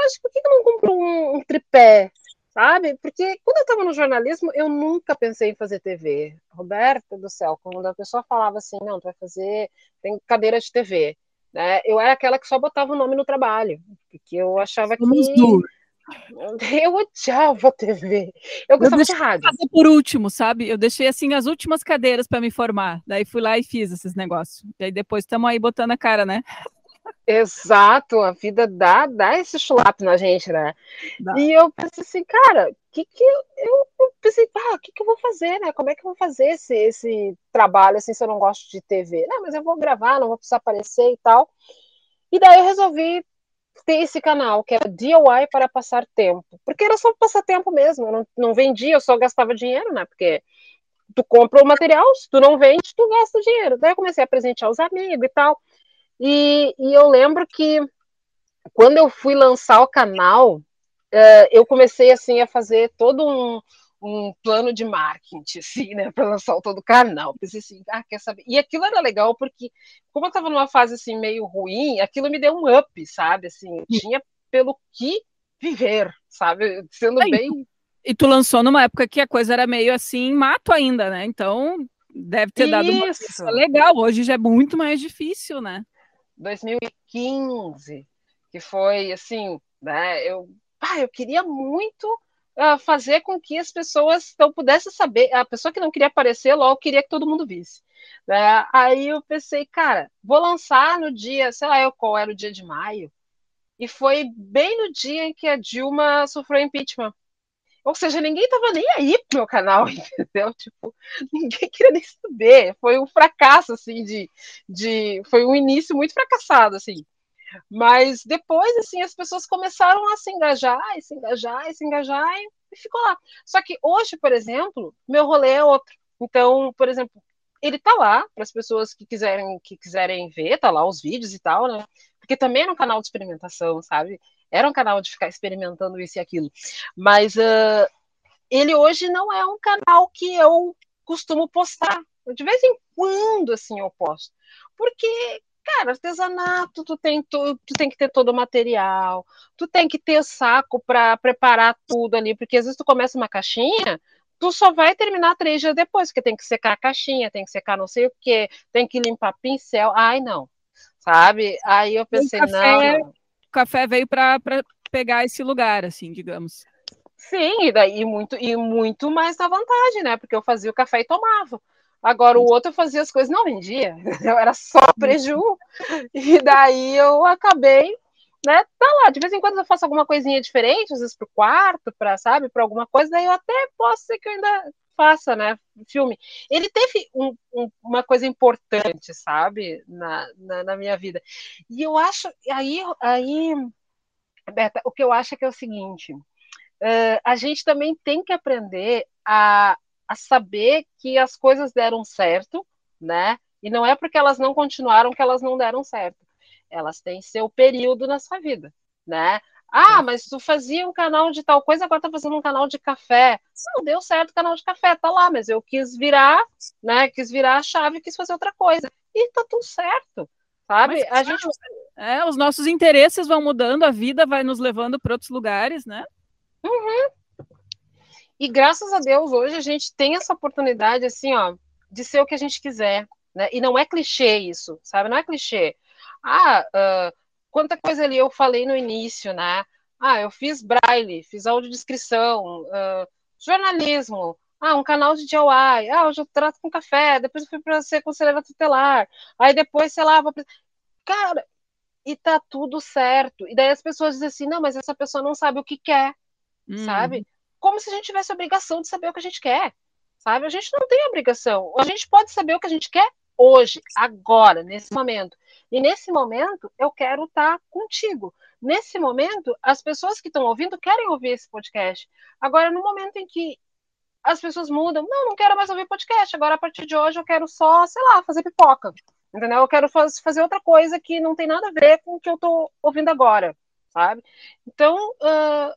Speaker 2: Acho, por que, que eu não compro um, um tripé? sabe? Porque quando eu estava no jornalismo, eu nunca pensei em fazer TV. Roberta do céu, quando a pessoa falava assim, não, tu vai fazer, tem cadeira de TV, né? Eu era aquela que só botava o nome no trabalho, porque eu achava Somos que duas. Eu odiava a TV. Eu gostava eu de rádio.
Speaker 1: Fazer por último, sabe? Eu deixei assim as últimas cadeiras para me formar. Daí fui lá e fiz esses negócios. E aí depois estamos aí botando a cara, né?
Speaker 2: Exato, a vida dá, dá esse chulap na gente, né? Dá. E eu pensei assim, cara, que que eu, eu pensei, ah, o que que eu vou fazer, né? Como é que eu vou fazer esse, esse trabalho assim se eu não gosto de TV? Não, mas eu vou gravar, não vou precisar aparecer e tal. E daí eu resolvi ter esse canal, que era DIY para passar tempo. Porque era só passar tempo mesmo, eu não, não vendia, eu só gastava dinheiro, né? Porque tu compra o material, se tu não vende, tu gasta dinheiro. Daí eu comecei a presentear os amigos e tal. E, e eu lembro que quando eu fui lançar o canal, uh, eu comecei assim a fazer todo um, um plano de marketing, assim, né, para lançar todo o canal. Pensei assim, ah, quer saber? E aquilo era legal porque, como eu estava numa fase assim meio ruim, aquilo me deu um up, sabe? Assim, tinha pelo que viver, sabe? Sendo bem.
Speaker 1: E tu lançou numa época que a coisa era meio assim, mato ainda, né? Então deve ter dado Isso. uma legal. Hoje já é muito mais difícil, né?
Speaker 2: 2015, que foi assim, né? Eu, ah, eu queria muito uh, fazer com que as pessoas então pudessem saber, a pessoa que não queria aparecer logo queria que todo mundo visse. Né? Aí eu pensei, cara, vou lançar no dia, sei lá, qual era o dia de maio, e foi bem no dia em que a Dilma sofreu impeachment. Ou seja, ninguém estava nem aí pro meu canal, entendeu? Tipo, ninguém queria nem saber. Foi um fracasso, assim, de, de. Foi um início muito fracassado, assim. Mas depois, assim, as pessoas começaram a se engajar, e se engajar, e se engajar, e ficou lá. Só que hoje, por exemplo, meu rolê é outro. Então, por exemplo, ele tá lá para as pessoas que quiserem que quiserem ver, tá lá os vídeos e tal, né? Porque também é um canal de experimentação, sabe? Era um canal de ficar experimentando isso e aquilo. Mas uh, ele hoje não é um canal que eu costumo postar. De vez em quando, assim, eu posto. Porque, cara, artesanato, tu tem, tu, tu tem que ter todo o material, tu tem que ter saco para preparar tudo ali, porque às vezes tu começa uma caixinha, tu só vai terminar três dias depois, porque tem que secar a caixinha, tem que secar não sei o que, tem que limpar pincel. Ai, não. Sabe? Aí eu pensei, não
Speaker 1: o café veio para pegar esse lugar, assim, digamos.
Speaker 2: Sim, e daí muito, e muito mais na vantagem, né? Porque eu fazia o café e tomava. Agora o outro fazia as coisas, não vendia, eu era só preju. E daí eu acabei, né? Tá lá, de vez em quando eu faço alguma coisinha diferente, às vezes pro quarto, para sabe, para alguma coisa, daí eu até posso ser que eu ainda faça, né? Filme. Ele teve um, um, uma coisa importante, sabe, na, na, na, minha vida. E eu acho, aí, aí, Beta, o que eu acho é que é o seguinte: uh, a gente também tem que aprender a, a saber que as coisas deram certo, né? E não é porque elas não continuaram que elas não deram certo. Elas têm seu período na sua vida, né? Ah, mas tu fazia um canal de tal coisa, agora tá fazendo um canal de café. Não deu certo o canal de café, tá lá, mas eu quis virar, né? Quis virar a chave, quis fazer outra coisa. E tá tudo certo, sabe? Mas, a gente
Speaker 1: é, os nossos interesses vão mudando, a vida vai nos levando para outros lugares, né?
Speaker 2: Uhum. E graças a Deus, hoje a gente tem essa oportunidade, assim, ó, de ser o que a gente quiser, né? E não é clichê isso, sabe? Não é clichê. Ah, uh, quanta coisa ali eu falei no início, né? Ah, eu fiz braille, fiz audiodescrição, uh, jornalismo, ah, um canal de DIY, ah, hoje eu trato com café, depois eu fui para ser conselheira tutelar, aí depois, sei lá, vou... cara, e tá tudo certo. E daí as pessoas dizem assim, não, mas essa pessoa não sabe o que quer, hum. sabe? Como se a gente tivesse a obrigação de saber o que a gente quer, sabe? A gente não tem obrigação. A gente pode saber o que a gente quer hoje, agora, nesse momento. E nesse momento, eu quero estar contigo. Nesse momento, as pessoas que estão ouvindo querem ouvir esse podcast. Agora, no momento em que as pessoas mudam, não, não quero mais ouvir podcast, agora a partir de hoje eu quero só, sei lá, fazer pipoca. Entendeu? Eu quero faz, fazer outra coisa que não tem nada a ver com o que eu estou ouvindo agora, sabe? Então, uh,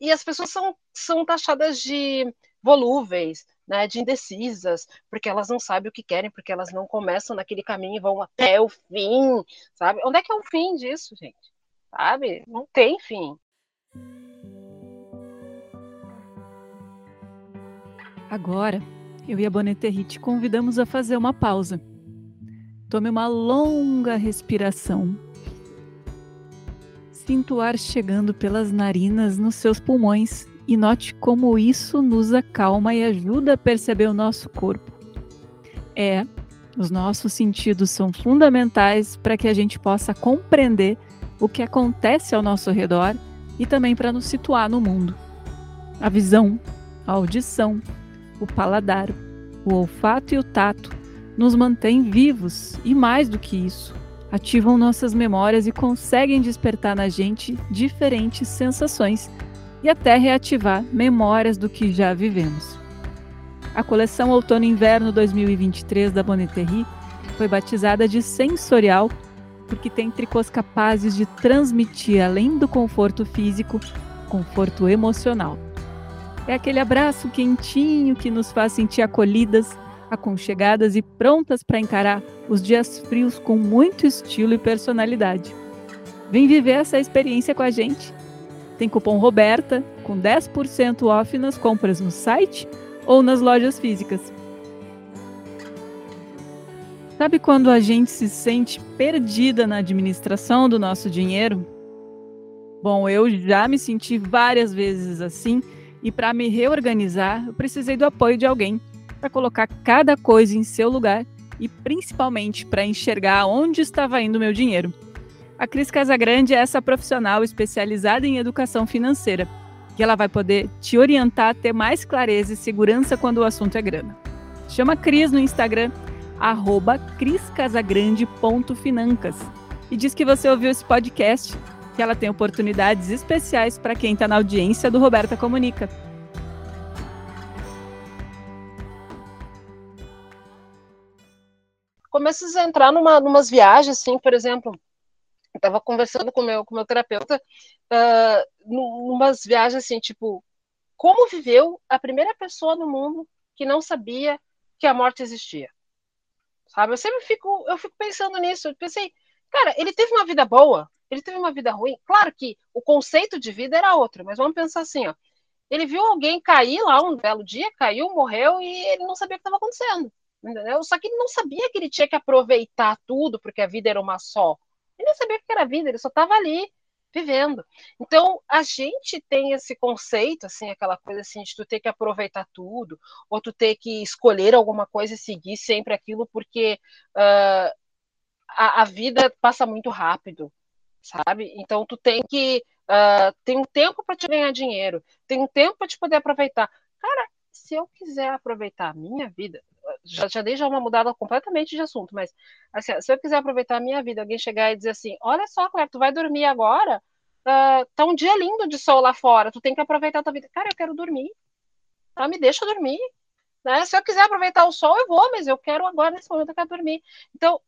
Speaker 2: e as pessoas são, são taxadas de volúveis, né, de indecisas, porque elas não sabem o que querem, porque elas não começam naquele caminho e vão até o fim, sabe? Onde é que é o fim disso, gente? Sabe? Não tem fim.
Speaker 1: Agora, eu e a Boneterri te convidamos a fazer uma pausa. Tome uma longa respiração. Sinta o ar chegando pelas narinas nos seus pulmões e note como isso nos acalma e ajuda a perceber o nosso corpo. É, os nossos sentidos são fundamentais para que a gente possa compreender o que acontece ao nosso redor e também para nos situar no mundo. A visão, a audição, o paladar, o olfato e o tato nos mantêm vivos e, mais do que isso, ativam nossas memórias e conseguem despertar na gente diferentes sensações e até reativar memórias do que já vivemos. A coleção Outono Inverno 2023 da Bonneterie foi batizada de sensorial porque tem tricôs capazes de transmitir, além do conforto físico, conforto emocional. É aquele abraço quentinho que nos faz sentir acolhidas, aconchegadas e prontas para encarar os dias frios com muito estilo e personalidade. Vem viver essa experiência com a gente. Tem cupom Roberta com 10% off nas compras no site ou nas lojas físicas. Sabe quando a gente se sente perdida na administração do nosso dinheiro? Bom, eu já me senti várias vezes assim e para me reorganizar, eu precisei do apoio de alguém para colocar cada coisa em seu lugar e principalmente para enxergar onde estava indo meu dinheiro. A Cris Casagrande é essa profissional especializada em educação financeira, que ela vai poder te orientar a ter mais clareza e segurança quando o assunto é grana. Chama a Cris no Instagram, arroba criscasagrande.financas e diz que você ouviu esse podcast que ela tem oportunidades especiais para quem está na audiência do Roberta Comunica.
Speaker 2: Começas a entrar numa numas viagens, assim, por exemplo, estava conversando com meu com meu terapeuta, uh, numas viagens assim, tipo, como viveu a primeira pessoa no mundo que não sabia que a morte existia? Sabe? Eu sempre fico, eu fico pensando nisso. Eu pensei, cara, ele teve uma vida boa, ele teve uma vida ruim. Claro que o conceito de vida era outro, mas vamos pensar assim, ó. Ele viu alguém cair lá um belo dia, caiu, morreu e ele não sabia o que estava acontecendo. Entendeu? Só que ele não sabia que ele tinha que aproveitar tudo, porque a vida era uma só. Ele não sabia o que era vida, ele só estava ali vivendo. Então, a gente tem esse conceito, assim, aquela coisa assim, de tu ter que aproveitar tudo, ou tu ter que escolher alguma coisa e seguir sempre aquilo, porque uh, a, a, vida passa muito rápido sabe? Então tu tem que uh, tem um tempo para te ganhar dinheiro, tem um tempo para te poder aproveitar. Cara, se eu quiser aproveitar a minha vida, já, já dei já uma mudada completamente de assunto, mas assim, se eu quiser aproveitar a minha vida, alguém chegar e dizer assim, olha só, Claire, tu vai dormir agora, uh, tá um dia lindo de sol lá fora, tu tem que aproveitar a tua vida. Cara, eu quero dormir, tá? Me deixa dormir. Né? Se eu quiser aproveitar o sol, eu vou, mas eu quero agora, nesse momento, eu quero dormir. Então,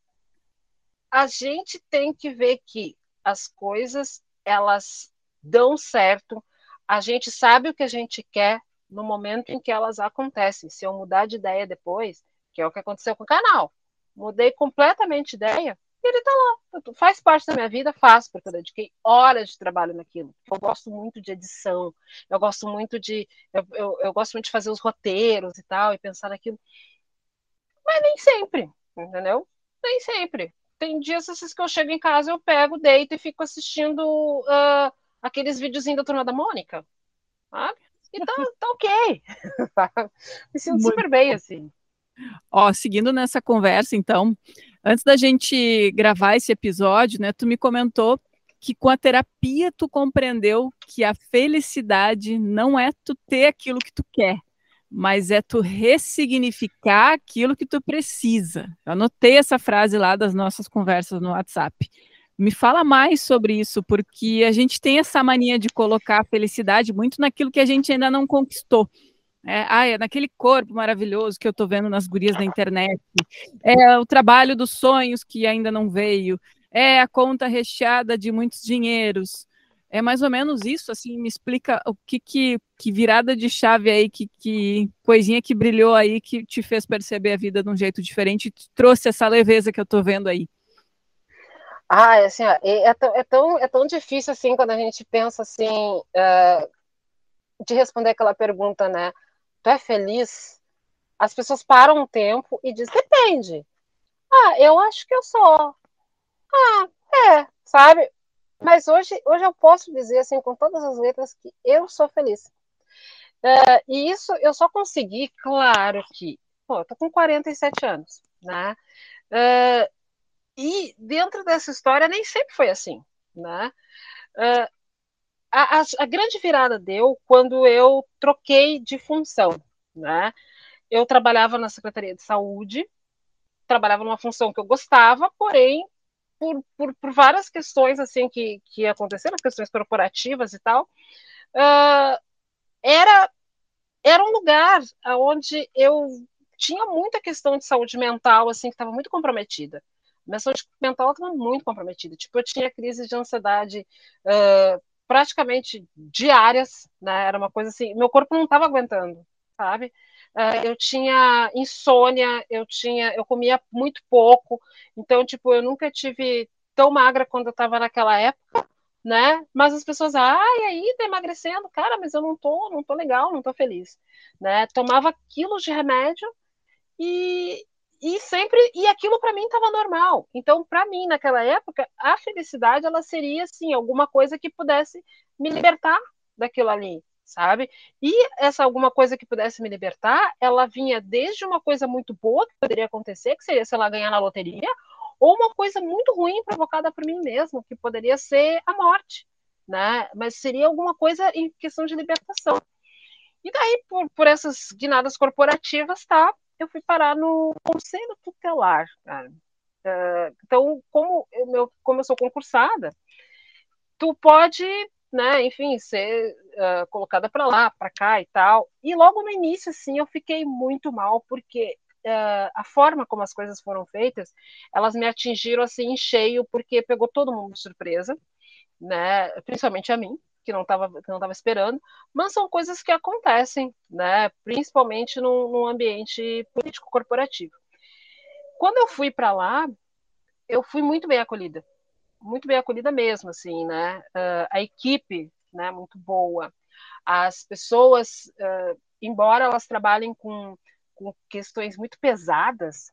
Speaker 2: a gente tem que ver que as coisas elas dão certo, a gente sabe o que a gente quer no momento em que elas acontecem. Se eu mudar de ideia depois, que é o que aconteceu com o canal, mudei completamente de ideia, ele está lá, faz parte da minha vida, faz, porque eu dediquei horas de trabalho naquilo. Eu gosto muito de edição, eu gosto muito de, eu, eu, eu gosto muito de fazer os roteiros e tal, e pensar naquilo. Mas nem sempre, entendeu? Nem sempre tem dias esses que eu chego em casa, eu pego, deito e fico assistindo uh, aqueles videozinhos da Turma da Mônica, sabe? E tá, tá ok. Me sinto Muito super bem, assim.
Speaker 1: Ó, seguindo nessa conversa, então, antes da gente gravar esse episódio, né, tu me comentou que com a terapia tu compreendeu que a felicidade não é tu ter aquilo que tu quer, mas é tu ressignificar aquilo que tu precisa. Eu anotei essa frase lá das nossas conversas no WhatsApp. Me fala mais sobre isso, porque a gente tem essa mania de colocar a felicidade muito naquilo que a gente ainda não conquistou. É, ah, é naquele corpo maravilhoso que eu estou vendo nas gurias da internet. É o trabalho dos sonhos que ainda não veio. É a conta recheada de muitos dinheiros. É mais ou menos isso, assim, me explica o que, que, que virada de chave aí, que, que coisinha que brilhou aí, que te fez perceber a vida de um jeito diferente, trouxe essa leveza que eu tô vendo aí.
Speaker 2: Ah, assim, é, é, tão, é, tão, é tão difícil, assim, quando a gente pensa, assim, uh, de responder aquela pergunta, né, tu é feliz? As pessoas param um tempo e dizem, depende. Ah, eu acho que eu sou. Ah, é, sabe? Mas hoje, hoje eu posso dizer, assim, com todas as letras, que eu sou feliz. Uh, e isso eu só consegui, claro que, pô, eu tô com 47 anos, né? Uh, e dentro dessa história nem sempre foi assim, né? Uh, a, a, a, grande virada deu quando eu troquei de função, né? Eu trabalhava na Secretaria de Saúde, trabalhava numa função que eu gostava, porém por, por, por, várias questões assim que, que aconteceram, questões corporativas e tal, uh, era, era um lugar onde eu tinha muita questão de saúde mental assim que estava muito comprometida. Minha saúde mental estava muito comprometida. Tipo, eu tinha crise de ansiedade uh, praticamente diárias, né? Era uma coisa assim, meu corpo não estava aguentando, sabe? Uh, eu tinha insônia, eu tinha, eu comia muito pouco, então tipo eu nunca tive tão magra quando eu estava naquela época, né? Mas as pessoas, ai, e aí tá emagrecendo, cara, mas eu não tô, não tô legal, não tô feliz, né? Tomava quilos de remédio e, e sempre e aquilo para mim estava normal. Então, para mim naquela época, a felicidade ela seria assim alguma coisa que pudesse me libertar daquilo ali, sabe? E essa alguma coisa que pudesse me libertar, ela vinha desde uma coisa muito boa que poderia acontecer, que seria, sei lá, ganhar na loteria, ou uma coisa muito ruim provocada por mim mesmo, que poderia ser a morte, né? Mas seria alguma coisa em questão de libertação. E daí, por, por essas guinadas corporativas, tá? Eu fui parar no conselho tutelar, cara. Uh, então, como eu, como eu sou concursada, tu pode né, enfim, ser uh, colocada para lá, para cá e tal. E logo no início, assim, eu fiquei muito mal, porque uh, a forma como as coisas foram feitas, elas me atingiram assim em cheio, porque pegou todo mundo de surpresa, né, principalmente a mim, que não estava que não tava esperando, mas são coisas que acontecem, né, principalmente num, num ambiente político corporativo. Quando eu fui para lá, eu fui muito bem acolhida muito bem acolhida mesmo, assim, né? Uh, a equipe, né, muito boa. As pessoas, uh, embora elas trabalhem com, com questões muito pesadas,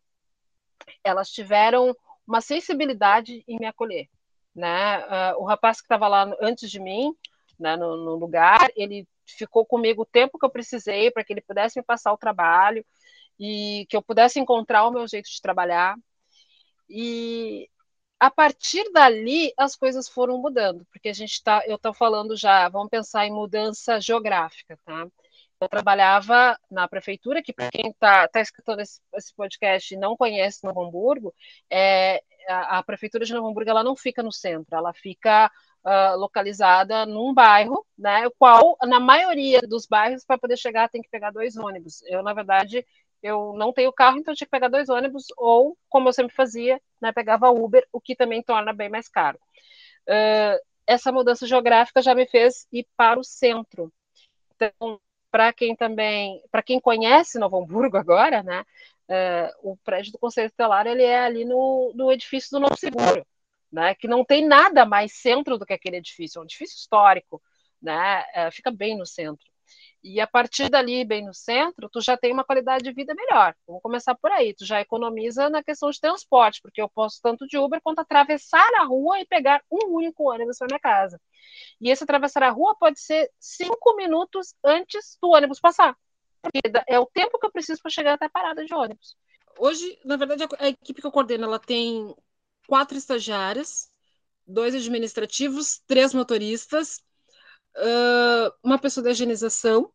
Speaker 2: elas tiveram uma sensibilidade em me acolher, né? Uh, o rapaz que estava lá antes de mim, né, no, no, lugar, ele ficou comigo o tempo que eu precisei para que ele pudesse me passar o trabalho e que eu pudesse encontrar o meu jeito de trabalhar. E a partir dali as coisas foram mudando, porque a gente está, eu estou falando já, vamos pensar em mudança geográfica, tá? Eu trabalhava na prefeitura, que para quem está tá escutando esse, esse, podcast e não conhece Novo Hamburgo, é, a, a, prefeitura de Novo Hamburgo ela não fica no centro, ela fica uh, localizada num bairro, né? O qual, na maioria dos bairros, para poder chegar, tem que pegar dois ônibus. Eu, na verdade, eu não tenho carro, então tinha que pegar dois ônibus, ou, como eu sempre fazia, né, pegava Uber, o que também torna bem mais caro. Uh, essa mudança geográfica já me fez ir para o centro. Então, para quem também, para quem conhece Novo Hamburgo agora, né, uh, o prédio do Conselho Tutelar, ele é ali no, no edifício do Novo Seguro, né, que não tem nada mais centro do que aquele edifício, é um edifício histórico, né, uh, fica bem no centro. E a partir dali, bem no centro, tu já tem uma qualidade de vida melhor. Vamos começar por aí. Tu já economiza na questão de transporte, porque eu posso tanto de Uber quanto atravessar a rua e pegar um único ônibus para minha casa. E esse atravessar a rua pode ser cinco minutos antes do ônibus passar. Porque é o tempo que eu preciso para chegar até a parada de ônibus. Hoje, na verdade, a equipe que eu coordeno, ela tem quatro estagiárias, dois administrativos, três motoristas, uh, uma pessoa da higienização,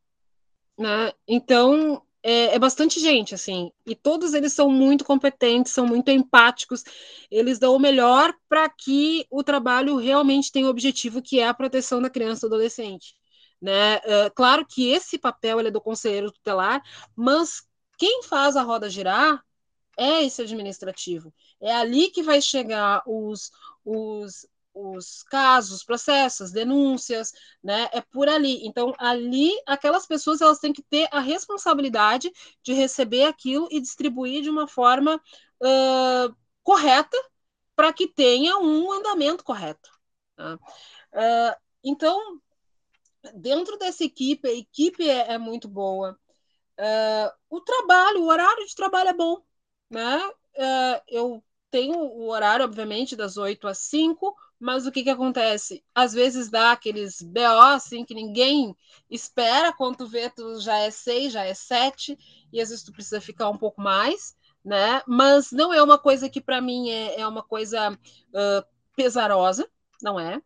Speaker 2: né? Então é, é, bastante gente, assim, e todos eles são muito competentes, são muito empáticos, eles dão o melhor para que o trabalho realmente tenha o objetivo que é a proteção da criança e do adolescente. Né? Uh, claro que esse papel é do conselheiro tutelar, mas quem faz a roda girar é esse administrativo. É ali que vai chegar os, os os casos, processos, denúncias, né? É por ali. Então, ali, aquelas pessoas elas têm que ter a responsabilidade de receber aquilo e distribuir de uma forma uh, correta para que tenha um andamento correto. Tá? Uh, então, dentro dessa equipe, a equipe é, é muito boa. Uh, o trabalho, o horário de trabalho é bom, né? Eu tenho o horário, obviamente, das 8 às 5, mas o que, que acontece? Às vezes dá aqueles BO assim que ninguém espera, quando tu vê, tu já é 6, já é 7, e às vezes tu precisa ficar um pouco mais, né? Mas não é uma coisa que para mim é, é, uma coisa uh, pesarosa, não é?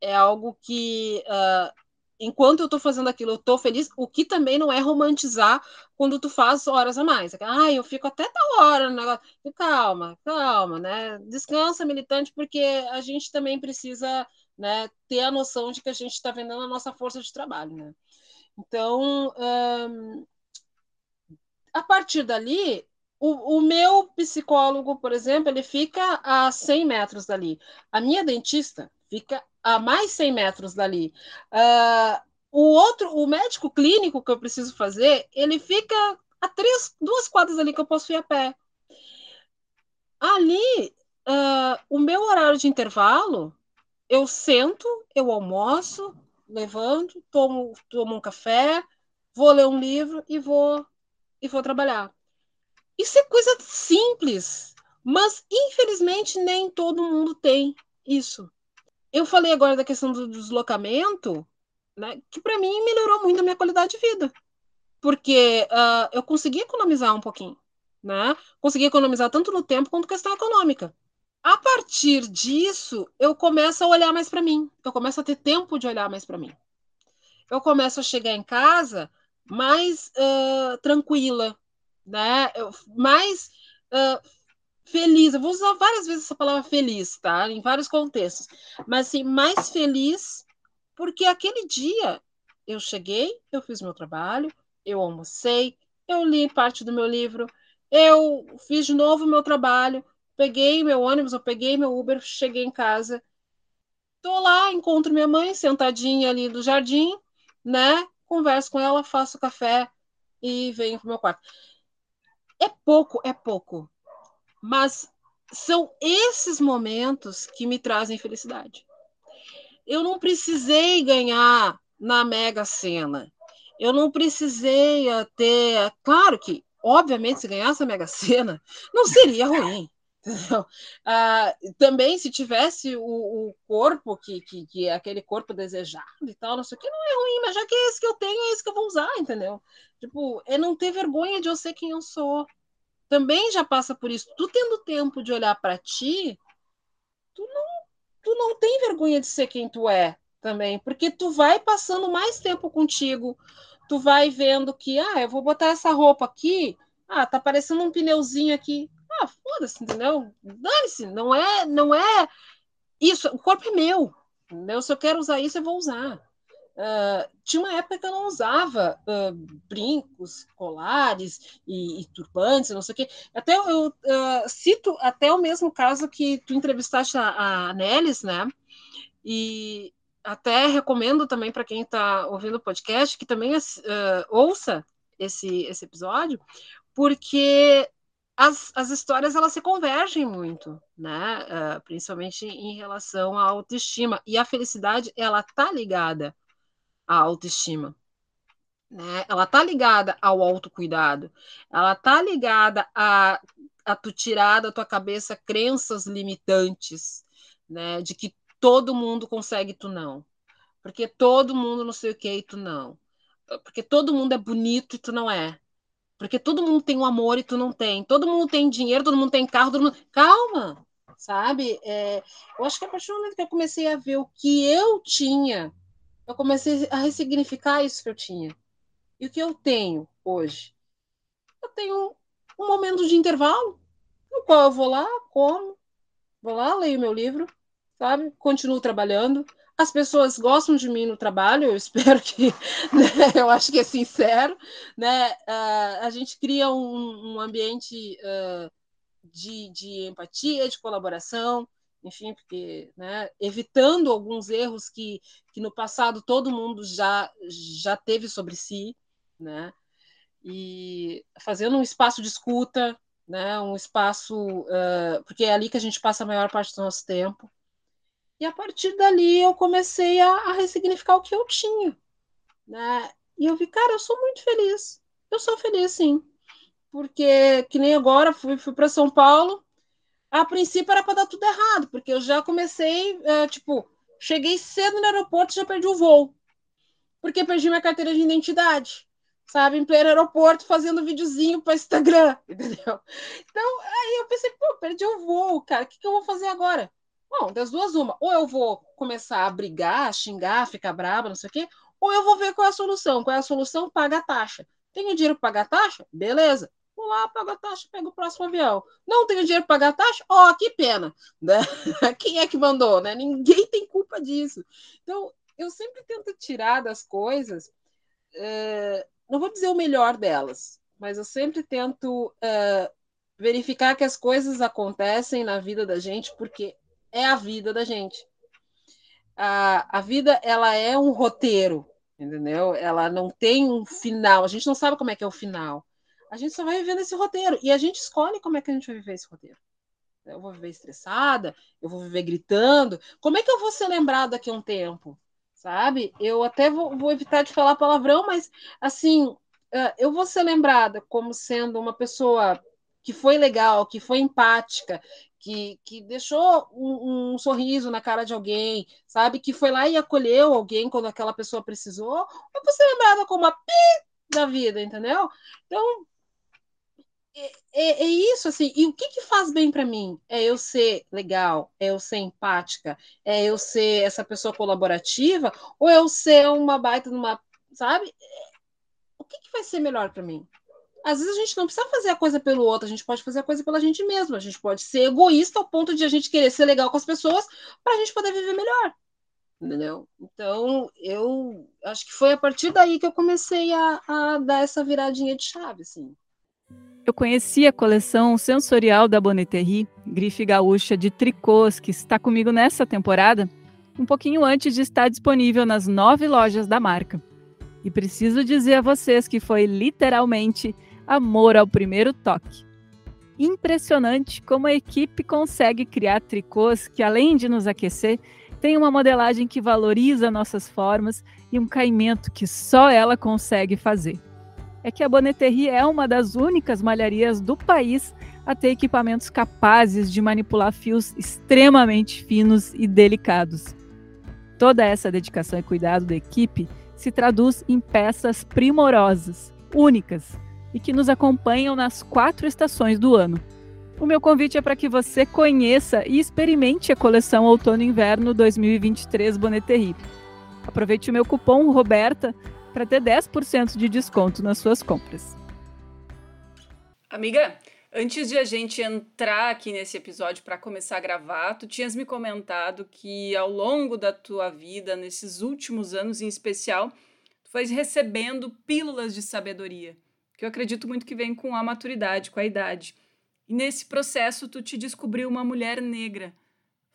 Speaker 2: É algo que uh, enquanto eu estou fazendo aquilo, eu estou feliz, o que também não é romantizar quando tu faz horas a mais. Ah, eu fico até tal hora no negócio. Calma, calma, né? Descansa, militante, porque a gente também precisa né, ter a noção de que a gente está vendendo a nossa força de trabalho, né? Então, hum, a partir dali, o, o, meu psicólogo, por exemplo, ele fica a 100 metros dali. A minha dentista fica a mais 100 metros dali. Uh, o outro, o médico clínico que eu preciso fazer, ele fica a três, duas quadras ali que eu posso ir a pé. Ali, uh, o meu horário de intervalo, eu sento, eu almoço, levanto, tomo, tomo um café, vou ler um livro e vou e vou trabalhar. Isso é coisa simples, mas infelizmente nem todo mundo tem isso eu falei agora da questão do deslocamento, né, que para mim melhorou muito a minha qualidade de vida, porque uh, eu consegui economizar um pouquinho, né? Consegui economizar tanto no tempo quanto questão econômica. A partir disso, eu começo a olhar mais para mim, eu começo a ter tempo de olhar mais para mim. Eu começo a chegar em casa mais uh, tranquila, né? Eu, mais uh, feliz. Eu vou usar várias vezes essa palavra feliz, tá? Em vários contextos. Mas assim, mais feliz porque aquele dia eu cheguei, eu fiz meu trabalho, eu almocei, eu li parte do meu livro, eu fiz de novo meu trabalho, peguei meu ônibus, eu peguei meu Uber, cheguei em casa. Tô lá, encontro minha mãe sentadinha ali do jardim, né? Converso com ela, faço café e venho pro meu quarto. É pouco, é pouco. Mas são esses momentos que me trazem felicidade. Eu não precisei ganhar na Mega Sena. Eu não precisei ter. Claro que, obviamente, se ganhasse a Mega Sena, não seria ruim. Ah, também, se tivesse o, o corpo, que, que, que, é aquele corpo desejado e tal, não sei o que, não é ruim, mas já que é esse que eu tenho, é esse que eu vou usar, entendeu? Tipo, é não ter vergonha de eu ser quem eu sou também já passa por isso. Tu tendo tempo de olhar para ti, tu não, tu não tem vergonha de ser quem tu é também, porque tu vai passando mais tempo contigo, tu vai vendo que, ah, eu vou botar essa roupa aqui, ah, tá parecendo um pneuzinho aqui. Ah, foda-se, entendeu? Dane-se, não é, não é isso, o corpo é meu, entendeu? Se eu quero usar isso, eu vou usar. Uh, tinha uma época que eu não usava uh, brincos, colares e, e, turbantes, não sei o quê. Até eu uh, cito até o mesmo caso que tu entrevistaste a, a Nelis, né? E até recomendo também para quem está ouvindo o podcast que também ouça esse, esse episódio, porque as, as histórias elas se convergem muito, né? principalmente em relação à autoestima. E a felicidade, ela tá ligada a autoestima. Né? Ela tá ligada ao autocuidado, ela tá ligada a, a tu tirar da tua cabeça crenças limitantes, né? De que todo mundo consegue, tu não. Porque todo mundo não sei o que e tu não. Porque todo mundo é bonito e tu não é. Porque todo mundo tem um amor e tu não tem. Todo mundo tem dinheiro, todo mundo tem carro, todo mundo. Calma, sabe? É, eu acho que a partir do momento que eu comecei a ver o que eu tinha eu comecei a ressignificar isso que eu tinha. E o que eu tenho hoje? Eu tenho um momento de intervalo, no qual eu vou lá, como, vou lá, leio meu livro, sabe? Continuo trabalhando. As pessoas gostam de mim no trabalho, eu espero que, né? eu acho que é sincero, né? Uh, a gente cria um, um ambiente uh, de, de empatia, de colaboração, enfim, porque né, evitando alguns erros que, que no passado todo mundo já, já teve sobre si, né, e fazendo um espaço de escuta, né, um espaço, uh, porque é ali que a gente passa a maior parte do nosso tempo. E a partir dali eu comecei a, a ressignificar o que eu tinha, né, e eu vi, cara, eu sou muito feliz, Eu sou feliz, sim. Porque, que nem agora, fui, fui para São Paulo, a princípio era para dar tudo errado, porque eu já comecei, uh, tipo, cheguei cedo no aeroporto e já perdi o voo. Porque perdi minha carteira de identidade, sabe? Em pleno aeroporto, fazendo videozinho para Instagram, entendeu? Então, aí eu pensei, pô, perdi o voo, cara, o que, que eu vou fazer agora? Bom, das duas, uma. Ou eu vou começar a brigar, xingar, ficar braba, não sei o quê, ou eu vou ver qual é a solução. Qual é a solução? Paga a taxa. Tenho dinheiro para pagar a taxa? Beleza. Vou lá, pago a taxa, pego o próximo avião. Não tenho dinheiro para pagar a taxa? Ó, oh, que pena. Né? Quem é que mandou? Né? Ninguém tem culpa disso. Então, eu sempre tento tirar das coisas, uh, não vou dizer o melhor delas, mas eu sempre tento uh, verificar que as coisas acontecem na vida da gente porque é a vida da gente. A, a vida ela é um roteiro, entendeu? Ela não tem um final. A gente não sabe como é que é o final. A gente só vai vivendo esse roteiro e a gente escolhe como é que a gente vai viver esse roteiro. Eu vou viver estressada, eu vou viver gritando. Como é que eu vou ser lembrado daqui a um tempo? Sabe? Eu até vou, vou evitar de falar palavrão, mas assim, eu vou ser lembrada como sendo uma pessoa que foi legal, que foi empática, que, que deixou um, um, sorriso na cara de alguém, sabe? Que foi lá e acolheu alguém quando aquela pessoa precisou, ou você lembrada como a pi da vida, entendeu? Então, é, é, é isso, assim. E o que, que faz bem para mim? É eu ser legal, é eu ser empática, é eu ser essa pessoa colaborativa, ou eu ser uma baita numa, sabe? O que, que vai ser melhor para mim? às vezes a gente não precisa fazer a coisa pelo outro, a gente pode fazer a coisa pela gente mesmo. A gente pode ser egoísta ao ponto de a gente querer ser legal com as pessoas para a gente poder viver melhor. Entendeu? Então, eu acho que foi a partir daí que eu comecei a, a dar essa viradinha de chave, assim.
Speaker 1: Eu conheci a coleção sensorial da Bonneterie, grife gaúcha de tricôs, que está comigo nessa temporada, um pouquinho antes de estar disponível nas nove lojas da marca. E preciso dizer a vocês que foi literalmente amor ao primeiro toque. Impressionante como a equipe consegue criar tricôs que, além de nos aquecer, tem uma modelagem que valoriza nossas formas e um caimento que só ela consegue fazer. É que a Bonneterie é uma das únicas malharias do país a ter equipamentos capazes de manipular fios extremamente finos e delicados. Toda essa dedicação e cuidado da equipe se traduz em peças primorosas, únicas, e que nos acompanham nas quatro estações do ano. O meu convite é para que você conheça e experimente a coleção Outono Inverno 2023 Bonneterie. Aproveite o meu cupom Roberta para ter 10% de desconto nas suas compras. Amiga, antes de a gente entrar aqui nesse episódio para começar a gravar, tu tinhas me comentado que ao longo da tua vida, nesses últimos anos em especial, tu foi recebendo pílulas de sabedoria que eu acredito muito que vem com a maturidade, com a idade. E nesse processo tu te descobriu uma mulher negra.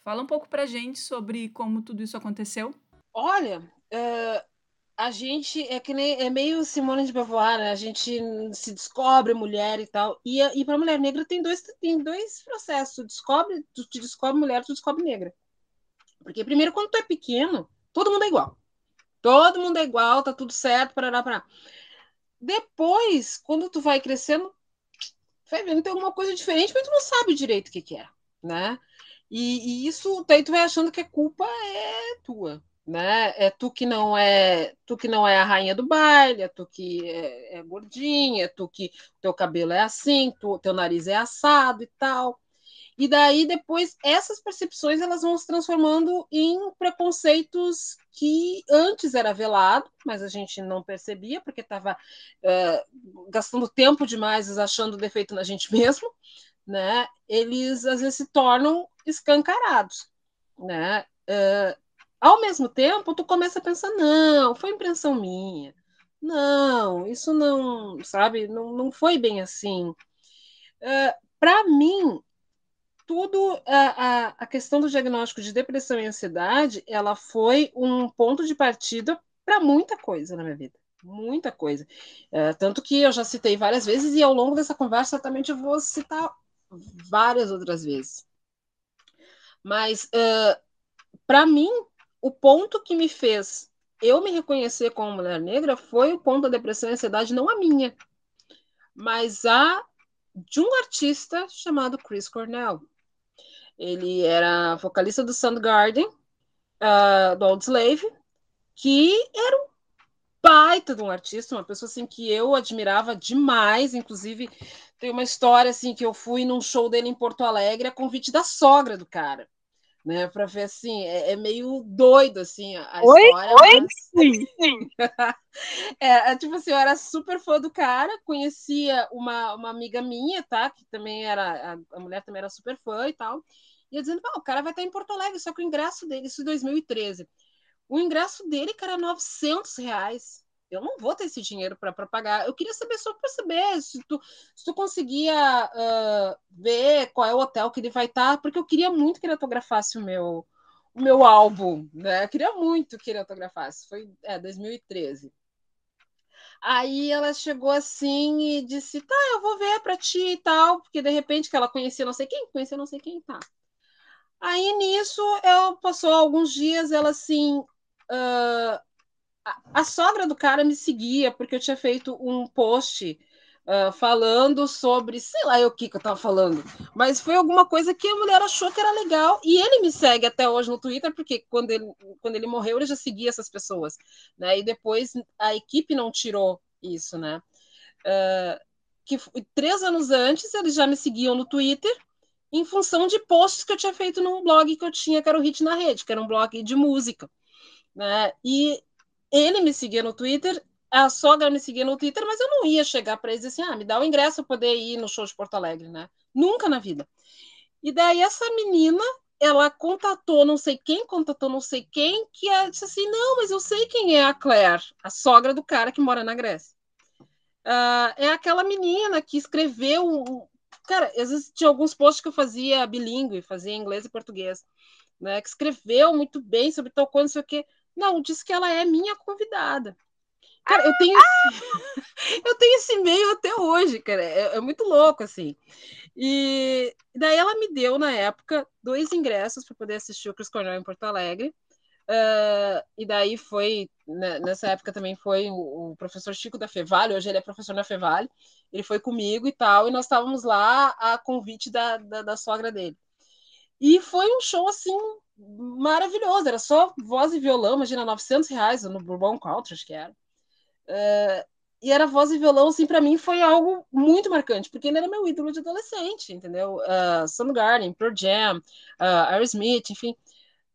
Speaker 1: Fala um pouco pra gente sobre como tudo isso aconteceu.
Speaker 2: Olha, uh, a gente é que nem é meio Simone de Beauvoir, né? A gente se descobre mulher e tal. E, e para mulher negra tem dois tem dois processos. Tu descobre, tu te descobre mulher, tu descobre negra. Porque primeiro quando tu é pequeno, todo mundo é igual. Todo mundo é igual, tá tudo certo, parará, parará. Depois, quando tu vai crescendo, vai vendo tem alguma coisa diferente, mas tu não sabe direito o que, que é, né? E, e, isso, daí tu vai achando que a culpa é tua, né? É tu que não é, tu que não é a rainha do baile, é tu que é, é gordinha, é tu que teu cabelo é assim, tu, teu nariz é assado e tal. E daí depois essas percepções elas vão se transformando em preconceitos que antes era velado, mas a gente não percebia porque estava uh, gastando tempo demais achando defeito na gente mesmo, né? Eles às vezes se tornam escancarados, né? Uh, ao mesmo tempo, tu começa a pensar, não, foi impressão minha. Não, isso não, sabe, não, não foi bem assim. Uh, Para mim, tudo a, a, a, questão do diagnóstico de depressão e ansiedade, ela foi um ponto de partida para muita coisa na minha vida, muita coisa. É, tanto que eu já citei várias vezes e ao longo dessa conversa certamente eu vou citar várias outras vezes. Mas uh, para mim, o ponto que me fez eu me reconhecer como mulher negra foi o ponto da depressão e ansiedade, não a minha, mas a de um artista chamado Chris Cornell. Ele era vocalista do Soundgarden, uh, do Old Slave, que era um baita de um artista, uma pessoa assim que eu admirava demais, inclusive tem uma história assim que eu fui num show dele em Porto Alegre a convite da sogra do cara né? Para ver assim, é, é, meio doido assim a,
Speaker 1: oi,
Speaker 2: história.
Speaker 1: Oi, mas... sim.
Speaker 2: é, é, tipo assim, eu era super fã do cara, conhecia uma, uma amiga minha, tá? Que também era a, a mulher também era super fã e tal. E eu dizendo, o cara vai estar em Porto Alegre, só que o ingresso dele, isso em 2013. O ingresso dele, cara, é 900 reais eu não vou ter esse dinheiro para pagar. Eu queria saber só para saber se tu, se tu conseguia uh, ver qual é o hotel que ele vai estar, tá, porque eu queria muito que ele autografasse o meu, o meu álbum, né? Eu queria muito que ele autografasse. Foi é, 2013. Aí ela chegou assim e disse: tá, eu vou ver para ti e tal, porque de repente que ela conhecia não sei quem, conhecia não sei quem, tá. Aí nisso, eu passou alguns dias, ela assim. Uh, a, sogra do cara me seguia porque eu tinha feito um post uh, falando sobre, sei lá o que, que eu tava falando, mas foi alguma coisa que a mulher achou que era legal e ele me segue até hoje no Twitter porque quando ele, quando ele morreu ele já seguia essas pessoas, né? E depois a equipe não tirou isso, né? Uh, que três anos antes eles já me seguiam no Twitter em função de posts que eu tinha feito num blog que eu tinha, que era o Hit na Rede, que era um blog de música. Né? E ele me seguia no Twitter, a sogra me seguia no Twitter, mas eu não ia chegar para eles assim, ah, me dá o ingresso para poder ir no show de Porto Alegre, né? Nunca na vida. E daí essa menina, ela contatou não sei quem, contatou não sei quem, que ela disse assim, não, mas eu sei quem é a Claire, a sogra do cara que mora na Grécia. Uh, é aquela menina que escreveu cara, às vezes tinha alguns posts que eu fazia bilíngue, fazia inglês e português, né, que escreveu muito bem sobre tal coisa, não sei o quê. Não, diz que ela é minha convidada. Cara, eu tenho esse, eu tenho esse e-mail até hoje, cara. É, é, muito louco, assim. E daí ela me deu, na época, dois ingressos para poder assistir o Chris Cornell em Porto Alegre. Uh, e daí foi, né, nessa época também foi o, o, professor Chico da Fevale, hoje ele é professor na Fevale, ele foi comigo e tal, e nós estávamos lá a convite da, da, da sogra dele. E foi um show, assim, maravilhoso, era só voz e violão, imagina, 900 reais no Bourbon Country, acho que era. Uh, e era voz e violão, assim, para mim foi algo muito marcante, porque ele era meu ídolo de adolescente, entendeu? Uh, Soundgarden, Pearl Jam, uh, Aerosmith, enfim,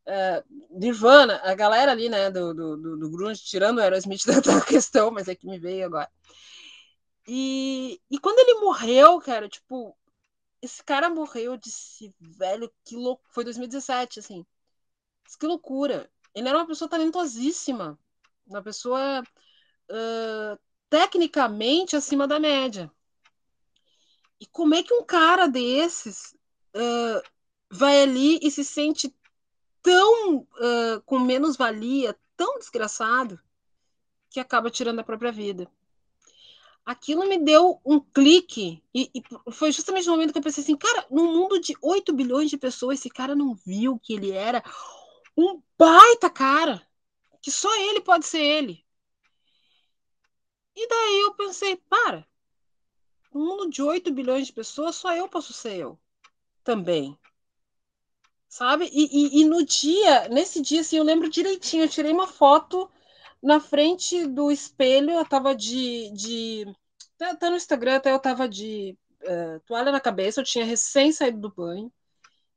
Speaker 2: uh, Nirvana, a galera ali, né, do, do, do, do grunge, tirando o Aerosmith da questão, mas é que me veio agora. E, e quando ele morreu, cara, tipo, esse cara morreu, eu disse, velho, que louco. Foi 2017, assim. Que loucura. Ele era uma pessoa talentosíssima. Uma pessoa uh, tecnicamente acima da média. E como é que um cara desses uh, vai ali e se sente tão uh, com menos valia, tão desgraçado, que acaba tirando a própria vida? Aquilo me deu um clique. E, e, foi justamente no momento que eu pensei assim, cara, no mundo de 8 bilhões de pessoas, esse cara não viu que ele era um baita cara. Que só ele pode ser ele. E daí eu pensei, para. No mundo de 8 bilhões de pessoas, só eu posso ser eu. Também. Sabe? E, e, e no dia, nesse dia, assim, eu lembro direitinho, eu tirei uma foto na frente do espelho, eu tava de. de tá, tá no Instagram, até eu tava de uh, toalha na cabeça, eu tinha recém saído do banho.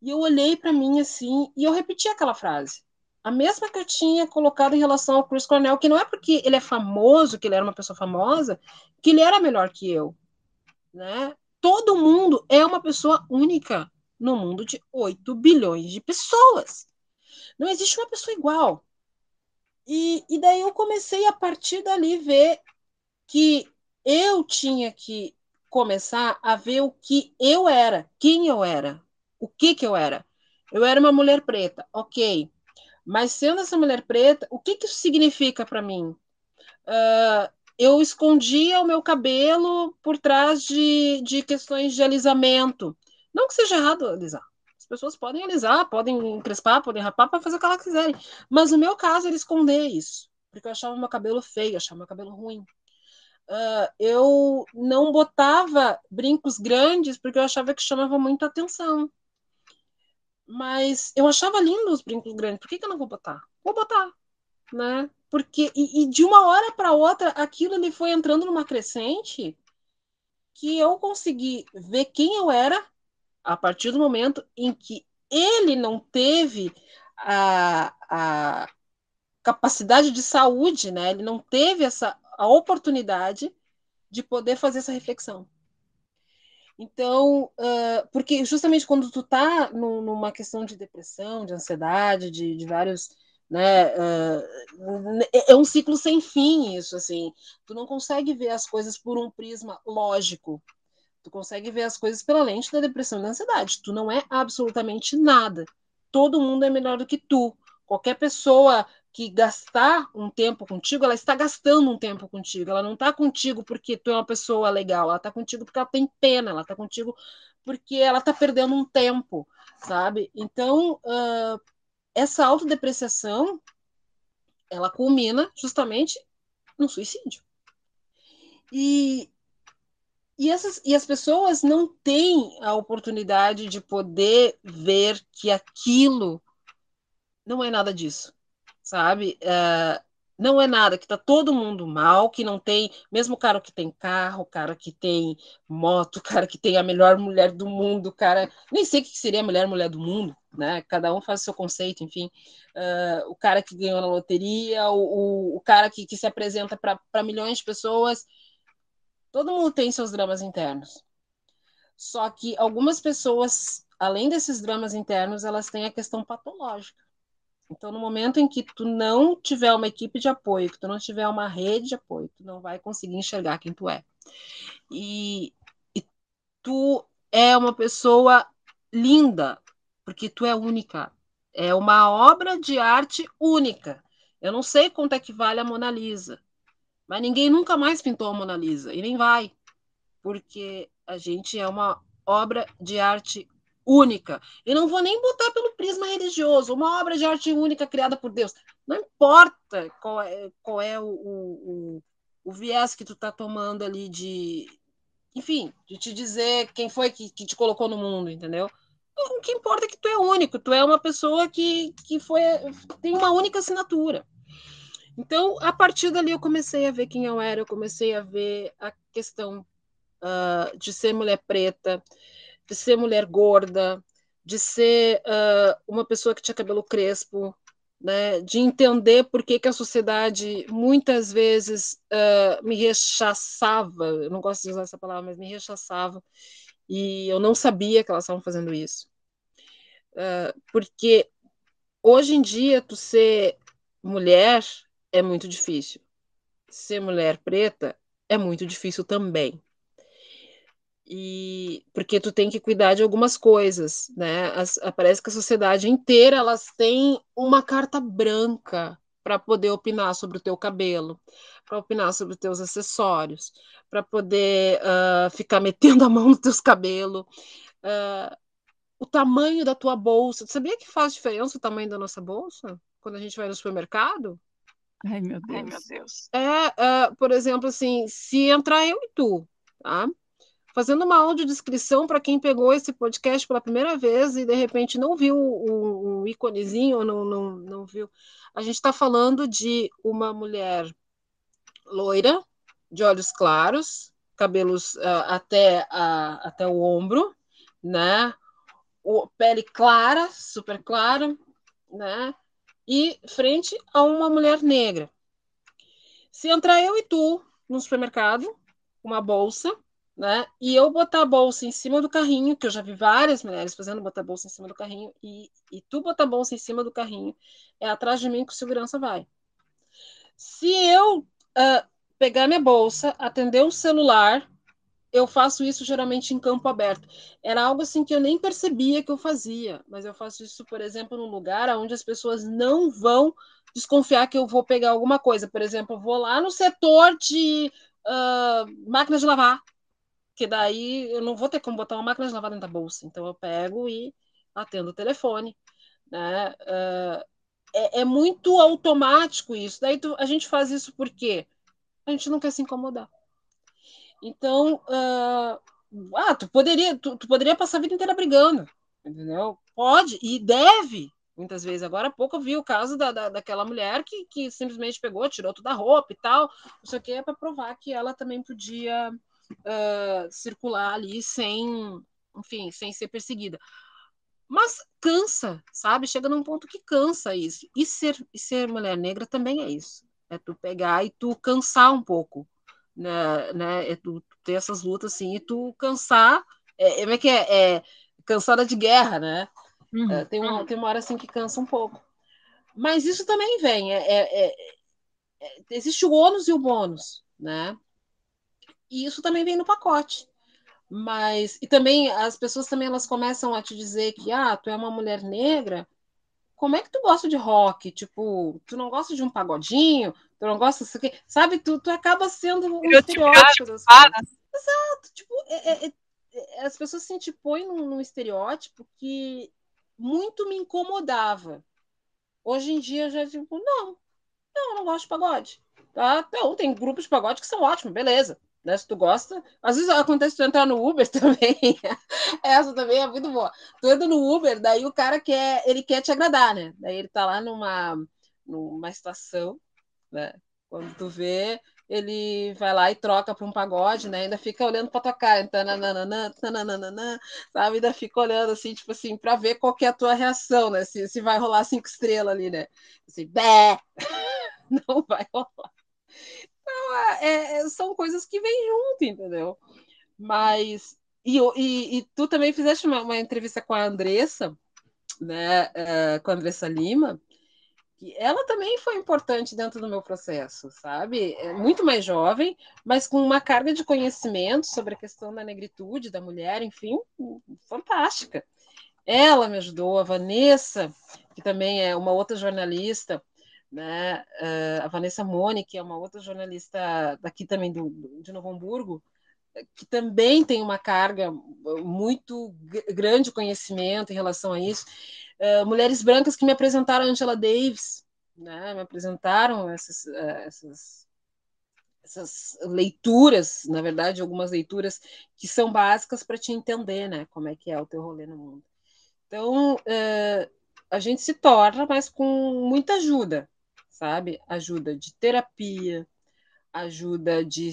Speaker 2: E eu olhei para mim assim, e eu repeti aquela frase. A mesma que eu tinha colocado em relação ao Chris Cornell, que não é porque ele é famoso, que ele era uma pessoa famosa, que ele era melhor que eu. Né? Todo mundo é uma pessoa única no mundo de 8 bilhões de pessoas. Não existe uma pessoa igual. E, e daí eu comecei a partir dali ver que eu tinha que começar a ver o que eu era, quem eu era, o que que eu era. Eu era uma mulher preta, ok. Mas sendo essa mulher preta, o que que isso significa para mim? Uh, eu escondia o meu cabelo por trás de, de questões de alisamento. Não que seja errado alisar, pessoas podem alisar, podem crespar, podem rapar para fazer o que elas quiserem. Mas no meu caso, era esconder isso. Porque eu achava meu cabelo feio, achava meu cabelo ruim. uh, eu não botava brincos grandes porque eu achava que chamava muito atenção. Mas eu achava lindo os brincos grandes. Por que, que eu não vou botar? Vou botar, né? Porque e, e de uma hora para outra aquilo ele foi entrando numa crescente que eu consegui ver quem eu era a partir do momento em que ele não teve a, a capacidade de saúde, né? Ele não teve essa a oportunidade de poder fazer essa reflexão. Então, uh, porque justamente quando tu tá numa questão de depressão, de ansiedade, de, de vários, né, uh, é um ciclo sem fim isso, assim. Tu não consegue ver as coisas por um prisma lógico. Tu consegue ver as coisas pela lente da depressão e da ansiedade. Tu não é absolutamente nada. Todo mundo é melhor do que tu. Qualquer pessoa que gastar um tempo contigo, ela está gastando um tempo contigo. Ela não está contigo porque tu é uma pessoa legal, ela está contigo porque ela tem pena, ela está contigo porque ela está perdendo um tempo, sabe? Então, uh, essa autodepreciação, ela culmina justamente no suicídio. E, e, essas, e as pessoas não têm a oportunidade de poder ver que aquilo não é nada disso sabe? Uh, não é nada, que tá todo mundo mal, que não tem, mesmo o cara que tem carro, o cara que tem moto, o cara que tem a melhor mulher do mundo, o cara, nem sei o que seria a melhor mulher do mundo, né? Cada um faz o seu conceito, enfim. Uh, o cara que ganhou na loteria, o, o, o cara que, que se apresenta para milhões de pessoas, todo mundo tem seus dramas internos. Só que algumas pessoas, além desses dramas internos, elas têm a questão patológica então, no momento em que tu não tiver uma equipe de apoio, que tu não tiver uma rede de apoio, tu não vai conseguir enxergar quem tu é. E, e tu é uma pessoa linda, porque tu é única. É uma obra de arte única. Eu não sei quanto é que vale a Mona Lisa, mas ninguém nunca mais pintou a Mona Lisa, e nem vai, porque a gente é uma obra de arte única. E não vou nem botar pelo prisma religioso, uma obra de arte única criada por Deus. Não importa qual é, qual é o, o, o viés que tu está tomando ali de, enfim, de te dizer quem foi que, que te colocou no mundo, entendeu? O que importa é que tu é único, tu é uma pessoa que, que foi, tem uma única assinatura. Então, a partir dali, eu comecei a ver quem eu era, eu comecei a ver a questão uh, de ser mulher preta, de ser mulher gorda, de ser uh, uma pessoa que tinha cabelo crespo, né, de entender por que, que a sociedade muitas vezes uh, me rechaçava, eu não gosto de usar essa palavra, mas me rechaçava, e eu não sabia que elas estavam fazendo isso. Uh, porque hoje em dia, tu ser mulher é muito difícil. Ser mulher preta é muito difícil também e porque tu tem que cuidar de algumas coisas, né? As, parece que a sociedade inteira elas têm uma carta branca para poder opinar sobre o teu cabelo, para opinar sobre os teus acessórios, para poder uh, ficar metendo a mão nos teus cabelos, uh, o tamanho da tua bolsa. Tu sabia que faz diferença o tamanho da nossa bolsa quando a gente vai no supermercado?
Speaker 1: Ai, meu Deus. Ai, meu
Speaker 2: Deus. É, uh, por exemplo, assim, se entrar eu e tu, tá? fazendo uma audiodescrição para quem pegou esse podcast pela primeira vez e de repente não viu o, o íconezinho, não, não, não viu. A gente está falando de uma mulher loira, de olhos claros, cabelos uh, até, uh, até o ombro, né? O, pele clara, super clara, né? E frente a uma mulher negra. Se entrar eu e tu no supermercado, uma bolsa, né? E eu botar a bolsa em cima do carrinho, que eu já vi várias mulheres fazendo botar bolsa em cima do carrinho, e, e tu botar a bolsa em cima do carrinho, é atrás de mim que o segurança vai. Se eu uh, pegar minha bolsa, atender o celular, eu faço isso geralmente em campo aberto. Era algo assim que eu nem percebia que eu fazia, mas eu faço isso, por exemplo, num lugar onde as pessoas não vão desconfiar que eu vou pegar alguma coisa. Por exemplo, eu vou lá no setor de uh, máquinas de lavar que daí eu não vou ter como botar uma máquina de lavar dentro da bolsa. Então eu pego e atendo o telefone. Né? Uh, é, é, muito automático isso. Daí tu, a gente faz isso porque a gente não quer se incomodar. Então, uh, ah, tu poderia, tu, tu, poderia passar a vida inteira brigando, entendeu? Pode e deve, muitas vezes. Agora há pouco eu vi o caso da, da, daquela mulher que, que simplesmente pegou, tirou toda a roupa e tal, não sei o que, é para provar que ela também podia uh, circular ali sem, enfim, sem ser perseguida. Mas cansa, sabe? Chega num ponto que cansa isso. E ser, e ser mulher negra também é isso. É tu pegar e tu cansar um pouco né, né, é tu, ter essas lutas assim e tu cansar, é, é, é que é, é cansada de guerra, né? Uhum. É, tem, uma, tem uma hora assim que cansa um pouco. Mas isso também vem, é, é, é, existe o ônus e o bônus, né? E isso também vem no pacote. Mas e também as pessoas também elas começam a te dizer que ah, tu é uma mulher negra, como é que tu gosta de rock? Tipo, tu não gosta de um pagodinho? Tu não gosta disso aqui? Sabe, tu, tu acaba sendo um estereótipo das coisas. Exato. Tipo, é, é, é, é, as pessoas se antipõem num, num estereótipo que muito me incomodava. Hoje em dia eu já digo, não, não, eu não gosto de pagode. Tá? Então, tem grupos de pagode que são ótimos, beleza né? Se tu gosta, às vezes acontece tu entrar no Uber também. Essa também é muito boa. Tu entra no Uber, daí o cara quer, ele quer te agradar, né? Daí ele tá lá numa, numa estação, né? Quando tu vê, ele vai lá e troca para um pagode, né? Ainda fica olhando para tua cara, sabe? Ainda fica olhando assim, tipo assim, para ver qual é a tua reação, né? Se, se vai rolar cinco estrelas ali, né? Assim, bé! Não vai rolar. Então, é, é, são coisas que vêm junto, entendeu? Mas. E, e, e tu também fizeste uma, uma, entrevista com a Andressa, né, uh, com a Andressa Lima, que ela também foi importante dentro do meu processo, sabe? É muito mais jovem, mas com uma carga de conhecimento sobre a questão da negritude, da mulher, enfim, fantástica. Ela me ajudou, a Vanessa, que também é uma outra jornalista, né? Uh, a Vanessa Mone, que é uma outra jornalista daqui também do, de Novo Hamburgo, que também tem uma carga muito grande conhecimento em relação a isso. Uh, mulheres brancas que me apresentaram Angela Davis, né? me apresentaram essas, uh, essas, essas leituras, na verdade, algumas leituras que são básicas para te entender né? como é que é o teu rolê no mundo. Então, uh, a gente se torna, mas com muita ajuda, sabe? Ajuda de terapia, ajuda de,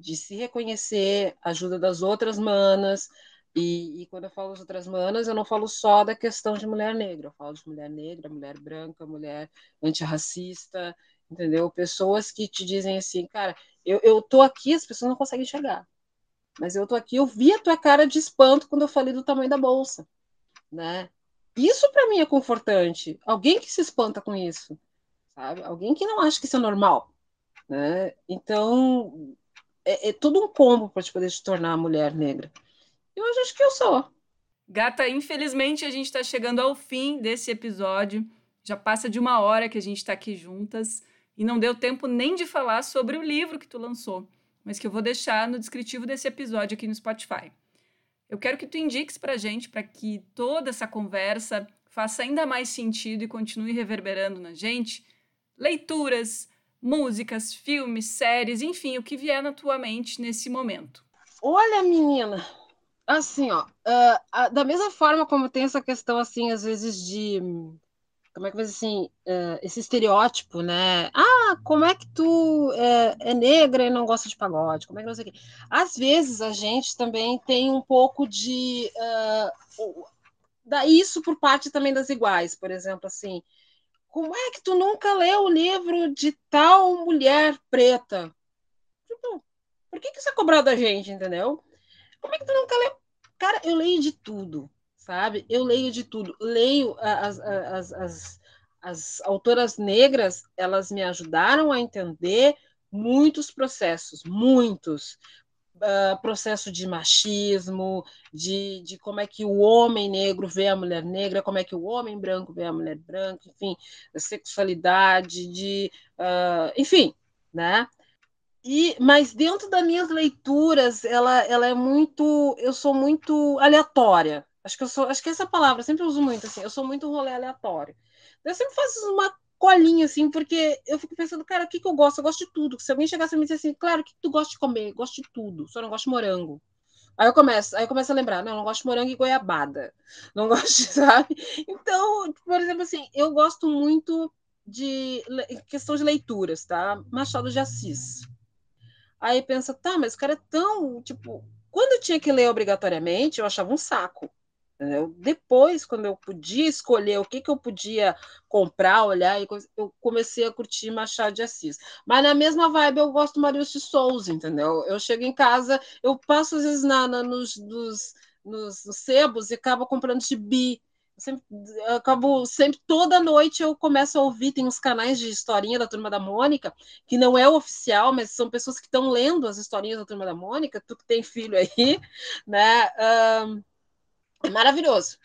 Speaker 2: de se reconhecer, ajuda das outras manas. E, e, quando eu falo das outras manas, eu não falo só da questão de mulher negra, eu falo de mulher negra, mulher branca, mulher antirracista, entendeu? Pessoas que te dizem assim, cara, eu, eu tô aqui, as pessoas não conseguem chegar. Mas eu tô aqui, eu vi a tua cara de espanto quando eu falei do tamanho da bolsa, né? Isso para mim é confortante. Alguém que se espanta com isso sabe? Alguém que não acha que isso é normal, né? Então, é, é um combo para te poder te tornar mulher negra. Eu acho que eu sou.
Speaker 1: Gata, infelizmente a gente está chegando ao fim desse episódio. Já passa de uma hora que a gente está aqui juntas e não deu tempo nem de falar sobre o livro que tu lançou, mas que eu vou deixar no descritivo desse episódio aqui no Spotify. Eu quero que tu indiques para gente, para que toda essa conversa faça ainda mais sentido e continue reverberando na gente, leituras, músicas, filmes, séries, enfim, o que vier na tua mente nesse momento.
Speaker 2: Olha, menina, assim, ó, uh, da mesma forma como tem essa questão, assim, às vezes de, como é que vai assim, uh, esse estereótipo, né? Ah, como é que tu é, é, negra e não gosta de pagode? Como é que não sei o quê? Às vezes a gente também tem um pouco de, uh, isso por parte também das iguais, por exemplo, assim, como é que tu nunca leu o livro de tal mulher preta? Tipo, por que, que isso é cobrado da gente, entendeu? Como é que tu nunca leu? Cara, eu leio de tudo, sabe? Eu leio de tudo. Leio as, as, as, as autoras negras, elas me ajudaram a entender muitos processos, muitos uh, processo de machismo, de, de como é que o homem negro vê a mulher negra, como é que o homem branco vê a mulher branca, enfim, sexualidade, de, uh, enfim, né? E, mas dentro das minhas leituras, ela, ela é muito, eu sou muito aleatória. Acho que eu sou, acho que essa palavra eu sempre uso muito assim. Eu sou muito rolê aleatório. Eu sempre faço uma colinho, assim, porque eu fico pensando, cara, o que, que eu gosto? Eu gosto de tudo. Se alguém chegasse e me dissesse assim, claro, o que, que tu gosta de comer? Eu gosto de tudo, só não gosto de morango. Aí eu começo, aí eu começo a lembrar, não, não gosto de morango e goiabada. Não gosto, sabe? Então, por exemplo, assim, eu gosto muito de questão de leituras, tá? Machado de Assis. Aí pensa, tá, mas o cara é tão, tipo, quando eu tinha que ler obrigatoriamente, eu achava um saco. Depois, quando eu podia escolher o que, que eu podia comprar, olhar, eu comecei a curtir Machado de Assis. Mas na mesma vibe eu gosto do Maurício de Souza, entendeu? Eu chego em casa, eu passo às vezes na, na nos, nos, nos, nos sebos e acabo comprando gibi. Sempre, eu acabo sempre, toda noite eu começo a ouvir, tem uns canais de historinha da Turma da Mônica, que não é oficial, mas são pessoas que estão lendo as historinhas da Turma da Mônica, tu que tem filho aí, né? Um, maravilhoso.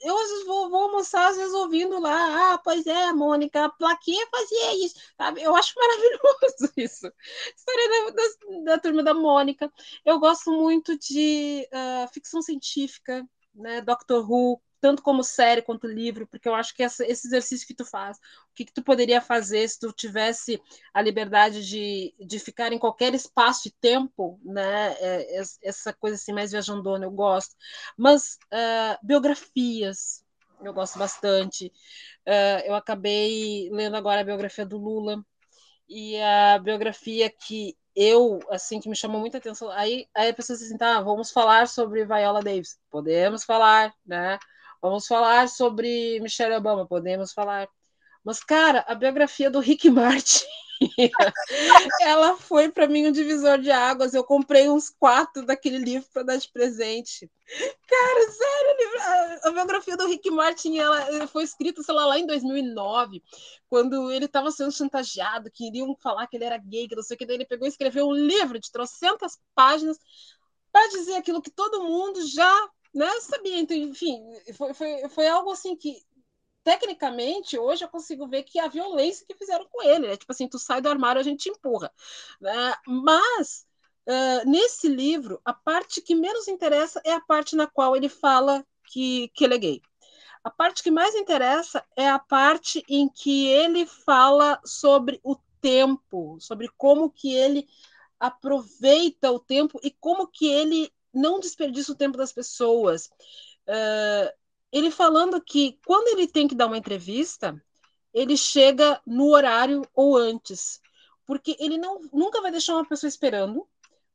Speaker 2: Eu vou, vou, almoçar, às vezes ouvindo lá, ah, pois é, Mônica, a plaquinha fazia isso, sabe? Eu acho maravilhoso isso. História da, da, da turma da Mônica. Eu gosto muito de uh, ficção científica, né? Doctor Who, tanto como série quanto livro, porque eu acho que essa, esse exercício que tu faz, o que, que, tu poderia fazer se tu tivesse a liberdade de, de ficar em qualquer espaço e tempo, né? É, essa coisa assim mais viajandona, eu gosto. Mas uh, biografias, eu gosto bastante. Uh, eu acabei lendo agora a biografia do Lula, e a biografia que eu, assim, que me chamou muita atenção. Aí, aí a pessoa diz assim, tá, vamos falar sobre Viola Davis. Podemos falar, né? Vamos falar sobre Michelle Obama, podemos falar. Mas, cara, a biografia do Rick Martin, ela foi para mim um divisor de águas. Eu comprei uns quatro daquele livro para dar de presente. Cara, sério, a, biografia do Rick Martin ela foi escrita, sei lá, lá em 2009, quando ele estava sendo chantageado, que iriam falar que ele era gay, que não sei o que. Daí ele pegou e escreveu um livro de trocentas páginas para dizer aquilo que todo mundo já né, sabia. Então, enfim, foi, foi, foi algo assim que tecnicamente, hoje eu consigo ver que a violência que fizeram com ele, né? Tipo assim, tu sai do armário, a gente te empurra. Né? Mas, uh, nesse livro, a parte que menos interessa é a parte na qual ele fala que, que ele é gay. A parte que mais interessa é a parte em que ele fala sobre o tempo, sobre como que ele aproveita o tempo e como que ele não desperdiça o tempo das pessoas. Uh, ele falando que quando ele tem que dar uma entrevista, ele chega no horário ou antes, porque ele não, nunca vai deixar uma pessoa esperando,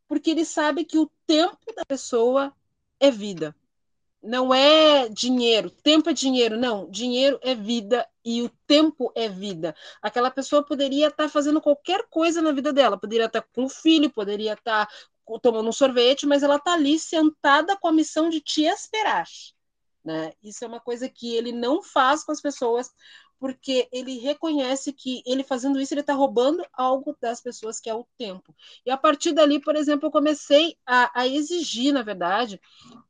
Speaker 2: porque ele sabe que o tempo da pessoa é vida. Não é dinheiro, tempo é dinheiro, não. Dinheiro é vida e o tempo é vida. Aquela pessoa poderia estar fazendo qualquer coisa na vida dela, poderia estar com o filho, poderia estar tomando um sorvete, mas ela está ali sentada com a missão de te esperar. Né? Isso é uma coisa que ele não faz com as pessoas, porque ele reconhece que ele fazendo isso, ele está roubando algo das pessoas, que é o tempo. E a partir dali, por exemplo, eu comecei a, a exigir, na verdade,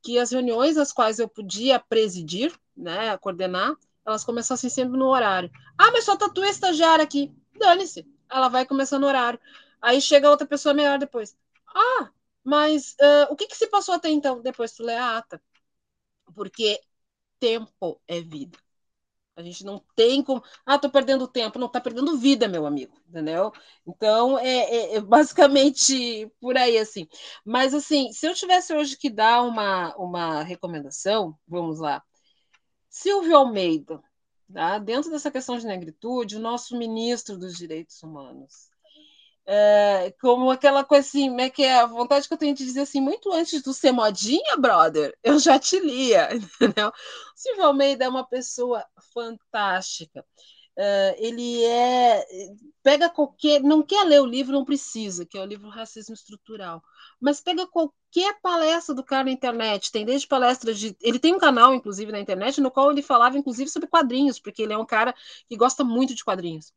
Speaker 2: que as reuniões às quais eu podia presidir, né, coordenar, elas começassem sempre no horário. Ah, mas só tá tu estagiária aqui. Dane-se. Ela vai começar no horário. Aí chega outra pessoa melhor depois. Ah, mas uh, o que, que se passou até então? Depois tu lê a ata. Porque tempo é vida. A gente não tem como. Ah, tô perdendo tempo. Não, tá perdendo vida, meu amigo, entendeu? Então, é, é, é, basicamente por aí, assim. Mas, assim, se eu tivesse hoje que dar uma, uma recomendação, vamos lá. Silvio Almeida, tá? dentro dessa questão de negritude, o nosso ministro dos Direitos Humanos, é, como aquela coisa assim, é que é a vontade que eu tenho de dizer assim, muito antes do ser modinha, brother, eu já te lia, entendeu? O Silvio Almeida é uma pessoa fantástica. Uh, ele é pega qualquer não quer ler o livro não precisa que é o livro racismo estrutural mas pega qualquer palestra do cara na internet tem desde palestras de ele tem um canal inclusive na internet no qual ele falava inclusive sobre quadrinhos porque ele é um cara que gosta muito de quadrinhos.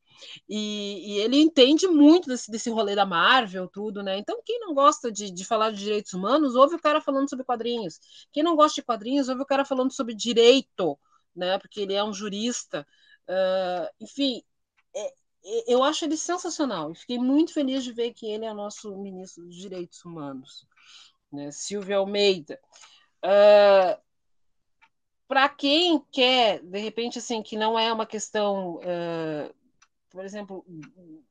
Speaker 2: E, e ele entende muito desse, desse rolê da Marvel tudo né? Então quem não gosta de, de falar de direitos humanos ouve o cara falando sobre quadrinhos. Quem não gosta de quadrinhos ouve o cara falando sobre direito né? Porque ele é um jurista. Uh, enfim, eu acho ele sensacional e fiquei muito feliz de ver que ele é nosso ministro dos Direitos Humanos, né? Silvio Almeida. Uh, Para quem quer, de repente, assim, que não é uma questão uh, por exemplo,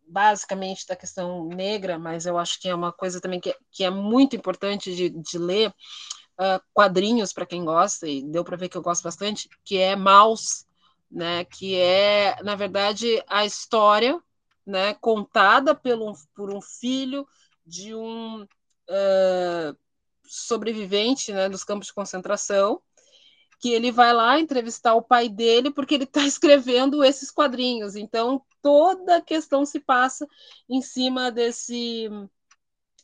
Speaker 2: basicamente da questão negra, mas eu acho que é uma coisa também que, é, que é muito importante de, de ler uh, quadrinhos para quem gosta, e deu para ver que eu gosto bastante, que é Maus, né, que é, na verdade, a história né, contada pelo, por um filho de um uh, sobrevivente né, dos campos de concentração, que ele vai lá entrevistar o pai dele porque ele está escrevendo esses quadrinhos. Então, toda a questão se passa em cima desse,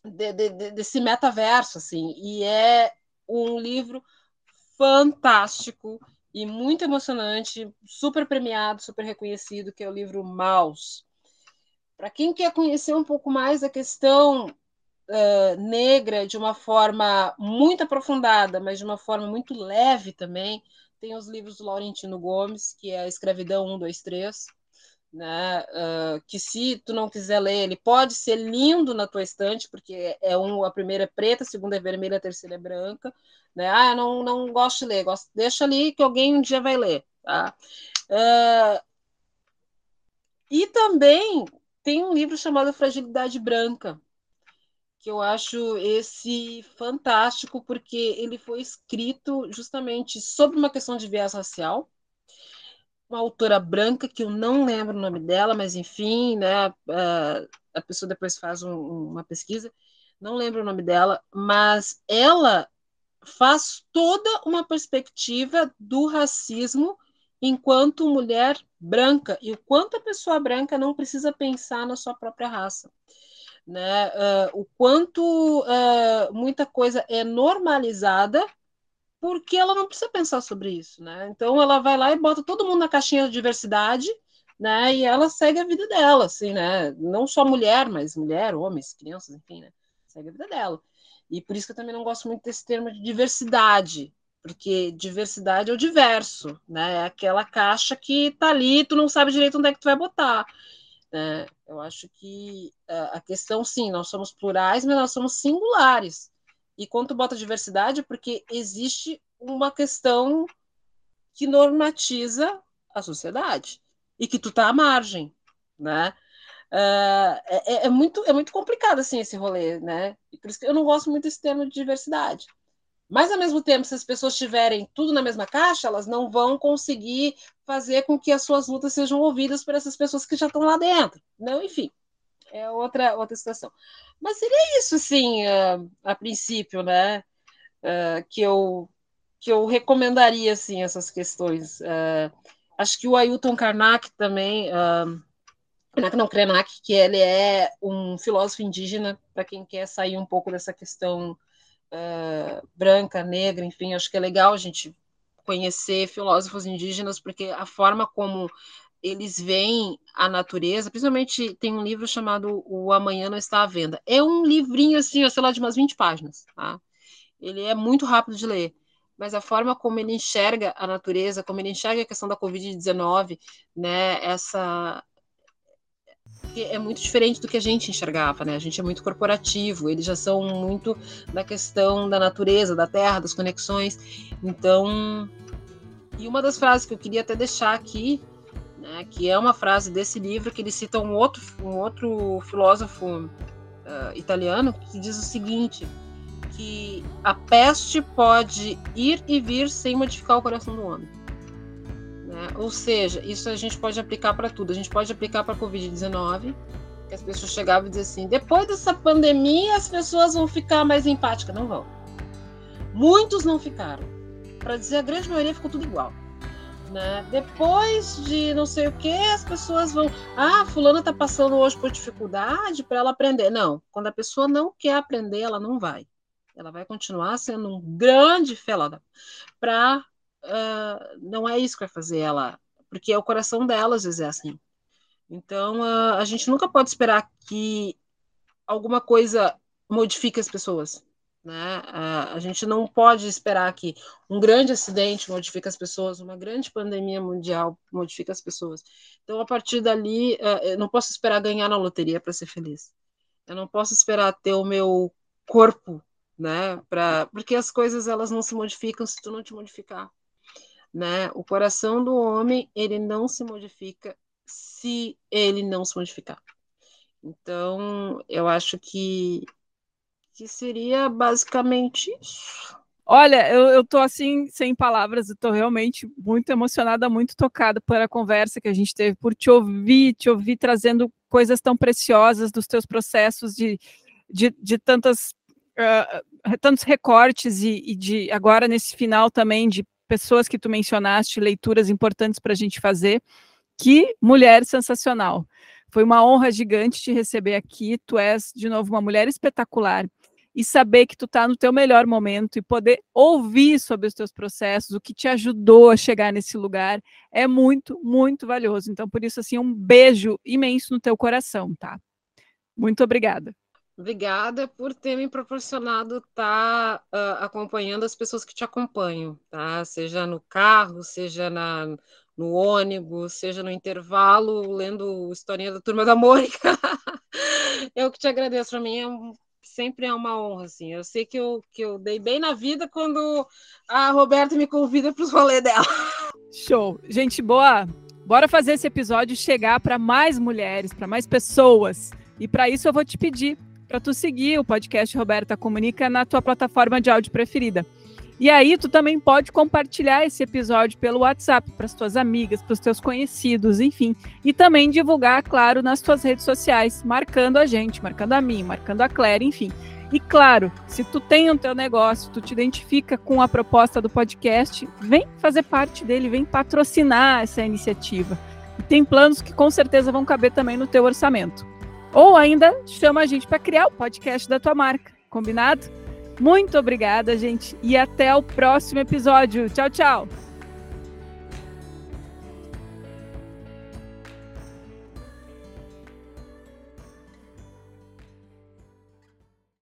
Speaker 2: de, de, desse metaverso, assim, e é um livro fantástico e muito emocionante, super premiado, super reconhecido, que é o livro Maus. Para quem quer conhecer um pouco mais a questão uh, negra de uma forma muito aprofundada, mas de uma forma muito leve também, tem os livros do Laurentino Gomes, que é a Escravidão 1, 2, 3, né? Uh, que se tu não quiser ler, ele pode ser lindo na tua estante, porque é um, a primeira é preta, a segunda é vermelha, a terceira é branca, né? Ah, não, não gosto de ler, gosto, deixa ali que alguém um dia vai ler, tá? Uh, e também tem um livro chamado Fragilidade Branca, que eu acho esse fantástico, porque ele foi escrito justamente sobre uma questão de viés racial, uma autora branca que eu não lembro o nome dela, mas enfim, né, a, a pessoa depois faz um, uma pesquisa, não lembro o nome dela, mas ela faz toda uma perspectiva do racismo enquanto mulher branca e o quanto a pessoa branca não precisa pensar na sua própria raça. Né? Uh, o quanto uh, muita coisa é normalizada porque ela não precisa pensar sobre isso, né? Então ela vai lá e bota todo mundo na caixinha de diversidade, né? E ela segue a vida dela, assim, né? Não só mulher, mas mulher, homens, crianças, enfim, né? Segue a vida dela. E por isso que eu também não gosto muito desse termo de diversidade, porque diversidade é o diverso, né? É aquela caixa que tá ali, tu não sabe direito onde é que tu vai botar. Né? Eu acho que a questão, sim, nós somos plurais, mas nós somos singulares. E quando bota diversidade, porque existe uma questão que normatiza a sociedade e que tu tá à margem, né? Uh, é, é, muito, é muito complicado assim esse rolê, né? E por isso que eu não gosto muito desse termo de diversidade. Mas ao mesmo tempo, se as pessoas tiverem tudo na mesma caixa, elas não vão conseguir fazer com que as suas lutas sejam ouvidas por essas pessoas que já estão lá dentro. Não, enfim, é outra outra situação. Mas seria isso, assim, uh, a princípio, né? Uh, que eu que eu recomendaria, assim, essas questões. Uh, acho que o Ailton Karnak também, uh, Karnak não, Krenak, que ele é um filósofo indígena, para quem quer sair um pouco dessa questão branca, negra, enfim, acho que é legal a gente conhecer filósofos indígenas, porque a forma como eles veem a natureza, principalmente tem um livro chamado O Amanhã Não Está à Venda. É um livrinho assim, sei lá, de umas 20 páginas, tá? Ele é muito rápido de ler, mas a forma como ele enxerga a natureza, como ele enxerga a questão da Covid-19, né, essa é muito diferente do que a gente enxergava, né? A gente é muito corporativo, eles já são muito da questão da natureza, da terra, das conexões. Então, e uma das frases que eu queria até deixar aqui né, que é uma frase desse livro que ele cita um outro, um outro filósofo uh, italiano que diz o seguinte, que a peste pode ir e vir sem modificar o coração do homem. Né? Ou seja, isso a gente pode aplicar para tudo. A gente pode aplicar para a Covid-19, que as pessoas chegavam e diziam assim, depois dessa pandemia as pessoas vão ficar mais empáticas. Não vão. Muitos não ficaram. Para dizer a grande maioria ficou tudo igual. Né? Depois de não sei o que, as pessoas vão. Ah, fulana está passando hoje por dificuldade para ela aprender. Não, quando a pessoa não quer aprender, ela não vai. Ela vai continuar sendo um grande felada. Para. Uh, não é isso que vai fazer ela. Porque é o coração dela, às vezes é assim. Então, uh, a gente nunca pode esperar que alguma coisa modifique as pessoas. Né? A gente não pode esperar que um grande acidente modifique as pessoas, uma grande pandemia mundial modifique as pessoas. Então, a partir dali, eh, eu não posso esperar ganhar na loteria para ser feliz. Eu não posso esperar ter o meu corpo, né? Pra... Porque as coisas elas não se modificam se tu não te modificar. Né? O coração do homem ele não se modifica se ele não se modificar. Então, eu acho que, que seria basicamente isso.
Speaker 1: Olha, eu, eu tô assim, sem palavras, eu tô realmente muito emocionada, muito tocada pela conversa que a gente teve, por te ouvir, te ouvir trazendo coisas tão preciosas dos teus processos de, de, de tantas, uh, tantos recortes e, e de agora nesse final também de pessoas que tu mencionaste, leituras importantes para a gente fazer. Que mulher sensacional! Foi uma honra gigante te receber aqui. Tu és, de novo, uma mulher espetacular. E saber que tu está no teu melhor momento e poder ouvir sobre os teus processos, o que te ajudou a chegar nesse lugar, é muito, muito valioso. Então, por isso, assim, um beijo imenso no teu coração, tá? Muito obrigada.
Speaker 2: Obrigada por ter me proporcionado estar tá, uh, acompanhando as pessoas que te acompanham, tá? Seja no carro, seja na, no ônibus, seja no intervalo, lendo historinha da Turma da Mônica. eu que te agradeço, para mim é um, sempre é uma honra, assim. Eu sei que eu, que eu dei bem na vida quando a Roberta me convida para os rolês dela.
Speaker 1: Show! Gente boa, bora fazer esse episódio chegar para mais mulheres, para mais pessoas. E para isso eu vou te pedir para tu seguir o podcast Roberta Comunica na tua plataforma de áudio preferida. E aí tu também pode compartilhar esse episódio pelo WhatsApp para as tuas amigas, para os teus conhecidos, enfim, e também divulgar, claro, nas tuas redes sociais, marcando a gente, marcando a mim, marcando a Claire, enfim. E claro, se tu tem o teu negócio, tu te identifica com a proposta do podcast, vem fazer parte dele, vem patrocinar essa iniciativa. E tem planos que com certeza vão caber também no teu orçamento. Ou ainda chama a gente para criar o podcast da tua marca, combinado? Muito obrigada, gente, e até o próximo episódio. Tchau, tchau.